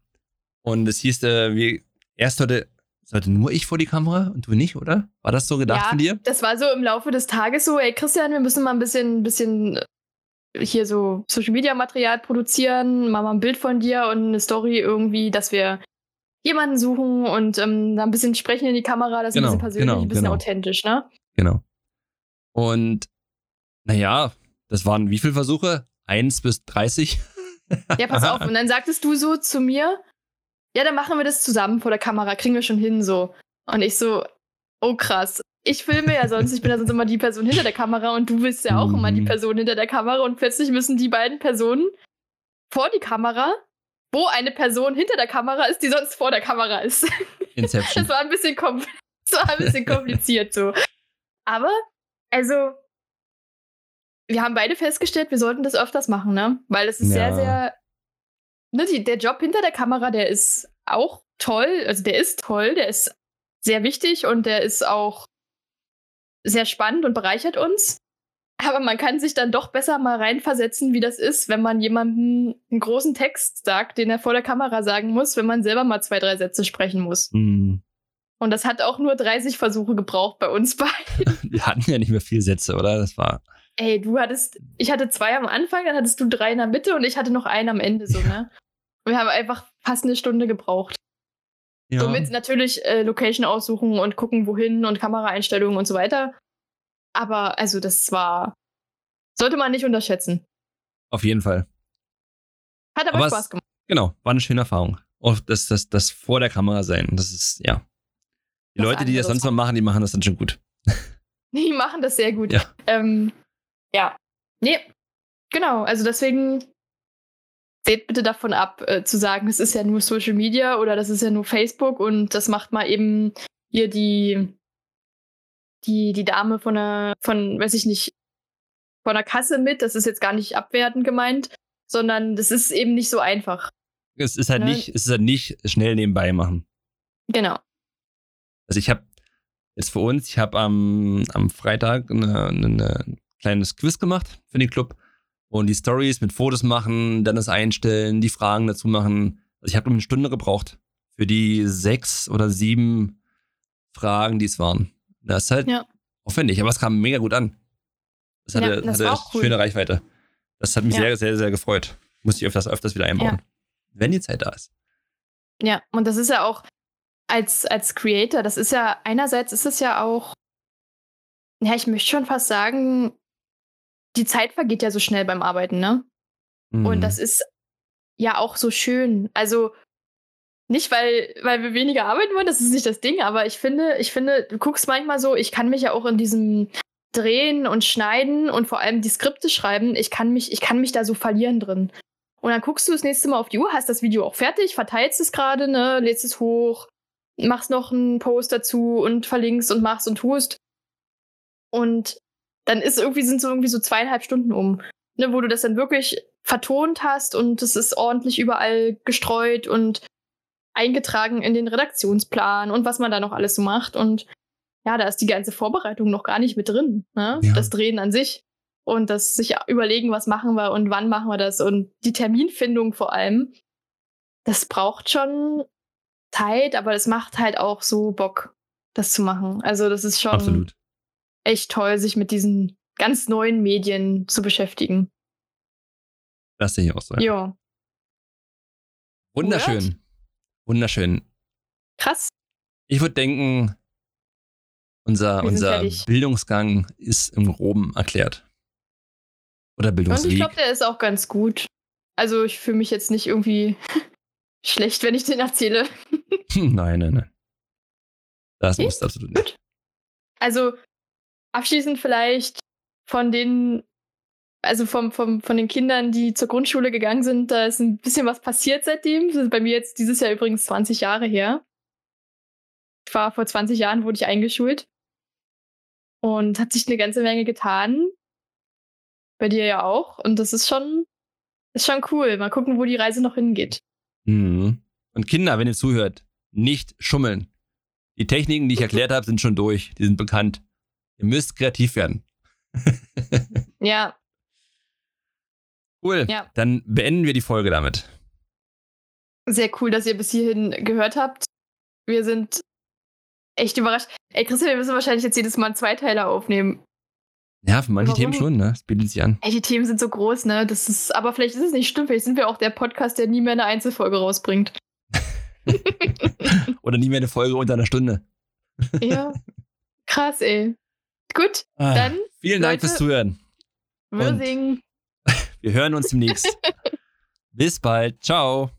Und es hieß, äh, wir, erst sollte, sollte nur ich vor die Kamera und du nicht, oder? War das so gedacht ja, von dir? Das war so im Laufe des Tages so, ey Christian, wir müssen mal ein bisschen, ein bisschen hier so Social Media Material produzieren, machen mal ein Bild von dir und eine Story irgendwie, dass wir jemanden suchen und ähm, da ein bisschen sprechen in die Kamera, das ist Genau, ein bisschen persönlich, genau, ein bisschen genau. authentisch, ne? Genau. Und naja, das waren wie viele Versuche? Eins bis 30? Ja, pass auf. Und dann sagtest du so zu mir, ja, dann machen wir das zusammen vor der Kamera, kriegen wir schon hin so. Und ich so, oh krass. Ich filme ja sonst, ich bin ja sonst immer die Person hinter der Kamera und du bist ja auch immer die Mhm. Person hinter der Kamera und plötzlich müssen die beiden Personen vor die Kamera, wo eine Person hinter der Kamera ist, die sonst vor der Kamera ist. Inception. Das war ein bisschen, kom das war ein bisschen kompliziert so. Aber, also, wir haben beide festgestellt, wir sollten das öfters machen, ne? Weil es ist Ja. sehr, sehr. Ne, die, der Job hinter der Kamera, der ist auch toll. Also, der ist toll, der ist sehr wichtig und der ist auch sehr spannend und bereichert uns. Aber man kann sich dann doch besser mal reinversetzen, wie das ist, wenn man jemandem einen großen Text sagt, den er vor der Kamera sagen muss, wenn man selber mal zwei, drei Sätze sprechen muss. Hm, Und das hat auch nur 30 Versuche gebraucht bei uns beiden. Wir hatten ja nicht mehr viele Sätze, oder? Das war. Ey, du hattest, ich hatte zwei am Anfang, dann hattest du drei in der Mitte und ich hatte noch einen am Ende, so, ne? Und wir haben einfach fast eine Stunde gebraucht. Ja. Somit natürlich äh, Location aussuchen und gucken, wohin und Kameraeinstellungen und so weiter. Aber also das war, sollte man nicht unterschätzen. Auf jeden Fall. Hat aber, Aber es- Spaß gemacht. Genau, war eine schöne Erfahrung. Auch das, das, das vor der Kamera sein. Das ist, ja. Die Was Leute, die das sonst mal machen, die machen das dann schon gut. Die machen das sehr gut. Ja. Ähm, ja. Nee, genau. Also deswegen seht bitte davon ab, äh, zu sagen, es ist ja nur Social Media oder das ist ja nur Facebook und das macht mal eben hier die, die, die Dame von der, von, weiß ich nicht, von der Kasse mit. Das ist jetzt gar nicht abwertend gemeint, sondern das ist eben nicht so einfach. Es ist halt Ne? nicht, es ist halt nicht schnell nebenbei machen. Genau. Also ich habe jetzt für uns, ich habe am, am Freitag eine, eine, ein kleines Quiz gemacht für den Club und die Stories mit Fotos machen, dann das einstellen, die Fragen dazu machen. Also ich habe eine Stunde gebraucht für die sechs oder sieben Fragen, die es waren. Das ist halt Ja. aufwendig, aber es kam mega gut an. Das Ja, hatte, das hatte cool. schöne Reichweite. Das hat mich Ja. sehr, sehr, sehr gefreut. Muss ich öfters, öfters wieder einbauen. Wenn die Zeit da ist. Ja, und das ist ja auch als, als Creator, das ist ja, einerseits ist es ja auch, ja, ich möchte schon fast sagen, die Zeit vergeht ja so schnell beim Arbeiten, ne? Und Mhm. das ist ja auch so schön. Also nicht, weil, weil wir weniger arbeiten wollen, das ist nicht das Ding, aber ich finde, ich finde, du guckst manchmal so, ich kann mich ja auch in diesem Drehen und Schneiden und vor allem die Skripte schreiben, ich kann mich, ich kann mich da so verlieren drin. Und dann guckst du das nächste Mal auf die Uhr, hast das Video auch fertig, verteilst es gerade, ne, lädst es hoch, machst noch einen Post dazu und verlinkst und machst und tust. Und dann ist irgendwie, sind so irgendwie so zweieinhalb Stunden um, ne, wo du das dann wirklich vertont hast und es ist ordentlich überall gestreut und eingetragen in den Redaktionsplan und was man da noch alles so macht. Und ja, da ist die ganze Vorbereitung noch gar nicht mit drin. Ne? Ja. Das Drehen an sich. Und das sich überlegen, was machen wir und wann machen wir das und die Terminfindung vor allem. Das braucht schon Zeit, aber es macht halt auch so Bock, das zu machen. Also, das ist schon Absolut. Echt toll, sich mit diesen ganz neuen Medien zu beschäftigen. Das sehe ich auch so. ja. Wunderschön. Wunderschön. krass. Ich würde denken, unser, Wir unser. Bildungsgang ist im Groben erklärt. Oder Und ich Bildungsweg. glaube, der ist auch ganz gut. Also, ich fühle mich jetzt nicht irgendwie schlecht, wenn ich den erzähle. nein, nein, nein. Das Nee? muss absolut nicht. Also, abschließend vielleicht von den, also vom, vom, von den Kindern, die zur Grundschule gegangen sind, da ist ein bisschen was passiert seitdem. Das ist bei mir jetzt dieses Jahr übrigens 20 Jahre her. Ich war vor 20 Jahren, wurde ich eingeschult. Und hat sich eine ganze Menge getan. Bei dir ja auch. Und das ist schon, ist schon cool. Mal gucken, wo die Reise noch hingeht. Mhm. Und Kinder, wenn ihr zuhört, nicht schummeln. Die Techniken, die ich erklärt habe, sind schon durch. Die sind bekannt. Ihr müsst kreativ werden. ja. Cool. Ja. Dann beenden wir die Folge damit. Sehr cool, dass ihr bis hierhin gehört habt. Wir sind echt überrascht. Ey, Christian, wir müssen wahrscheinlich jetzt jedes Mal einen Zweiteiler aufnehmen. Ja, für manche Warum? Themen schon, ne? Es bietet sich an. Ey, die Themen sind so groß, ne? Das ist, aber vielleicht ist es nicht stimmt. Vielleicht sind wir auch der Podcast, der nie mehr eine Einzelfolge rausbringt. Oder nie mehr eine Folge unter einer Stunde. ja. Krass, ey. Gut, ah, dann. Vielen Dank fürs Zuhören. Wir hören uns demnächst. Bis bald. Ciao.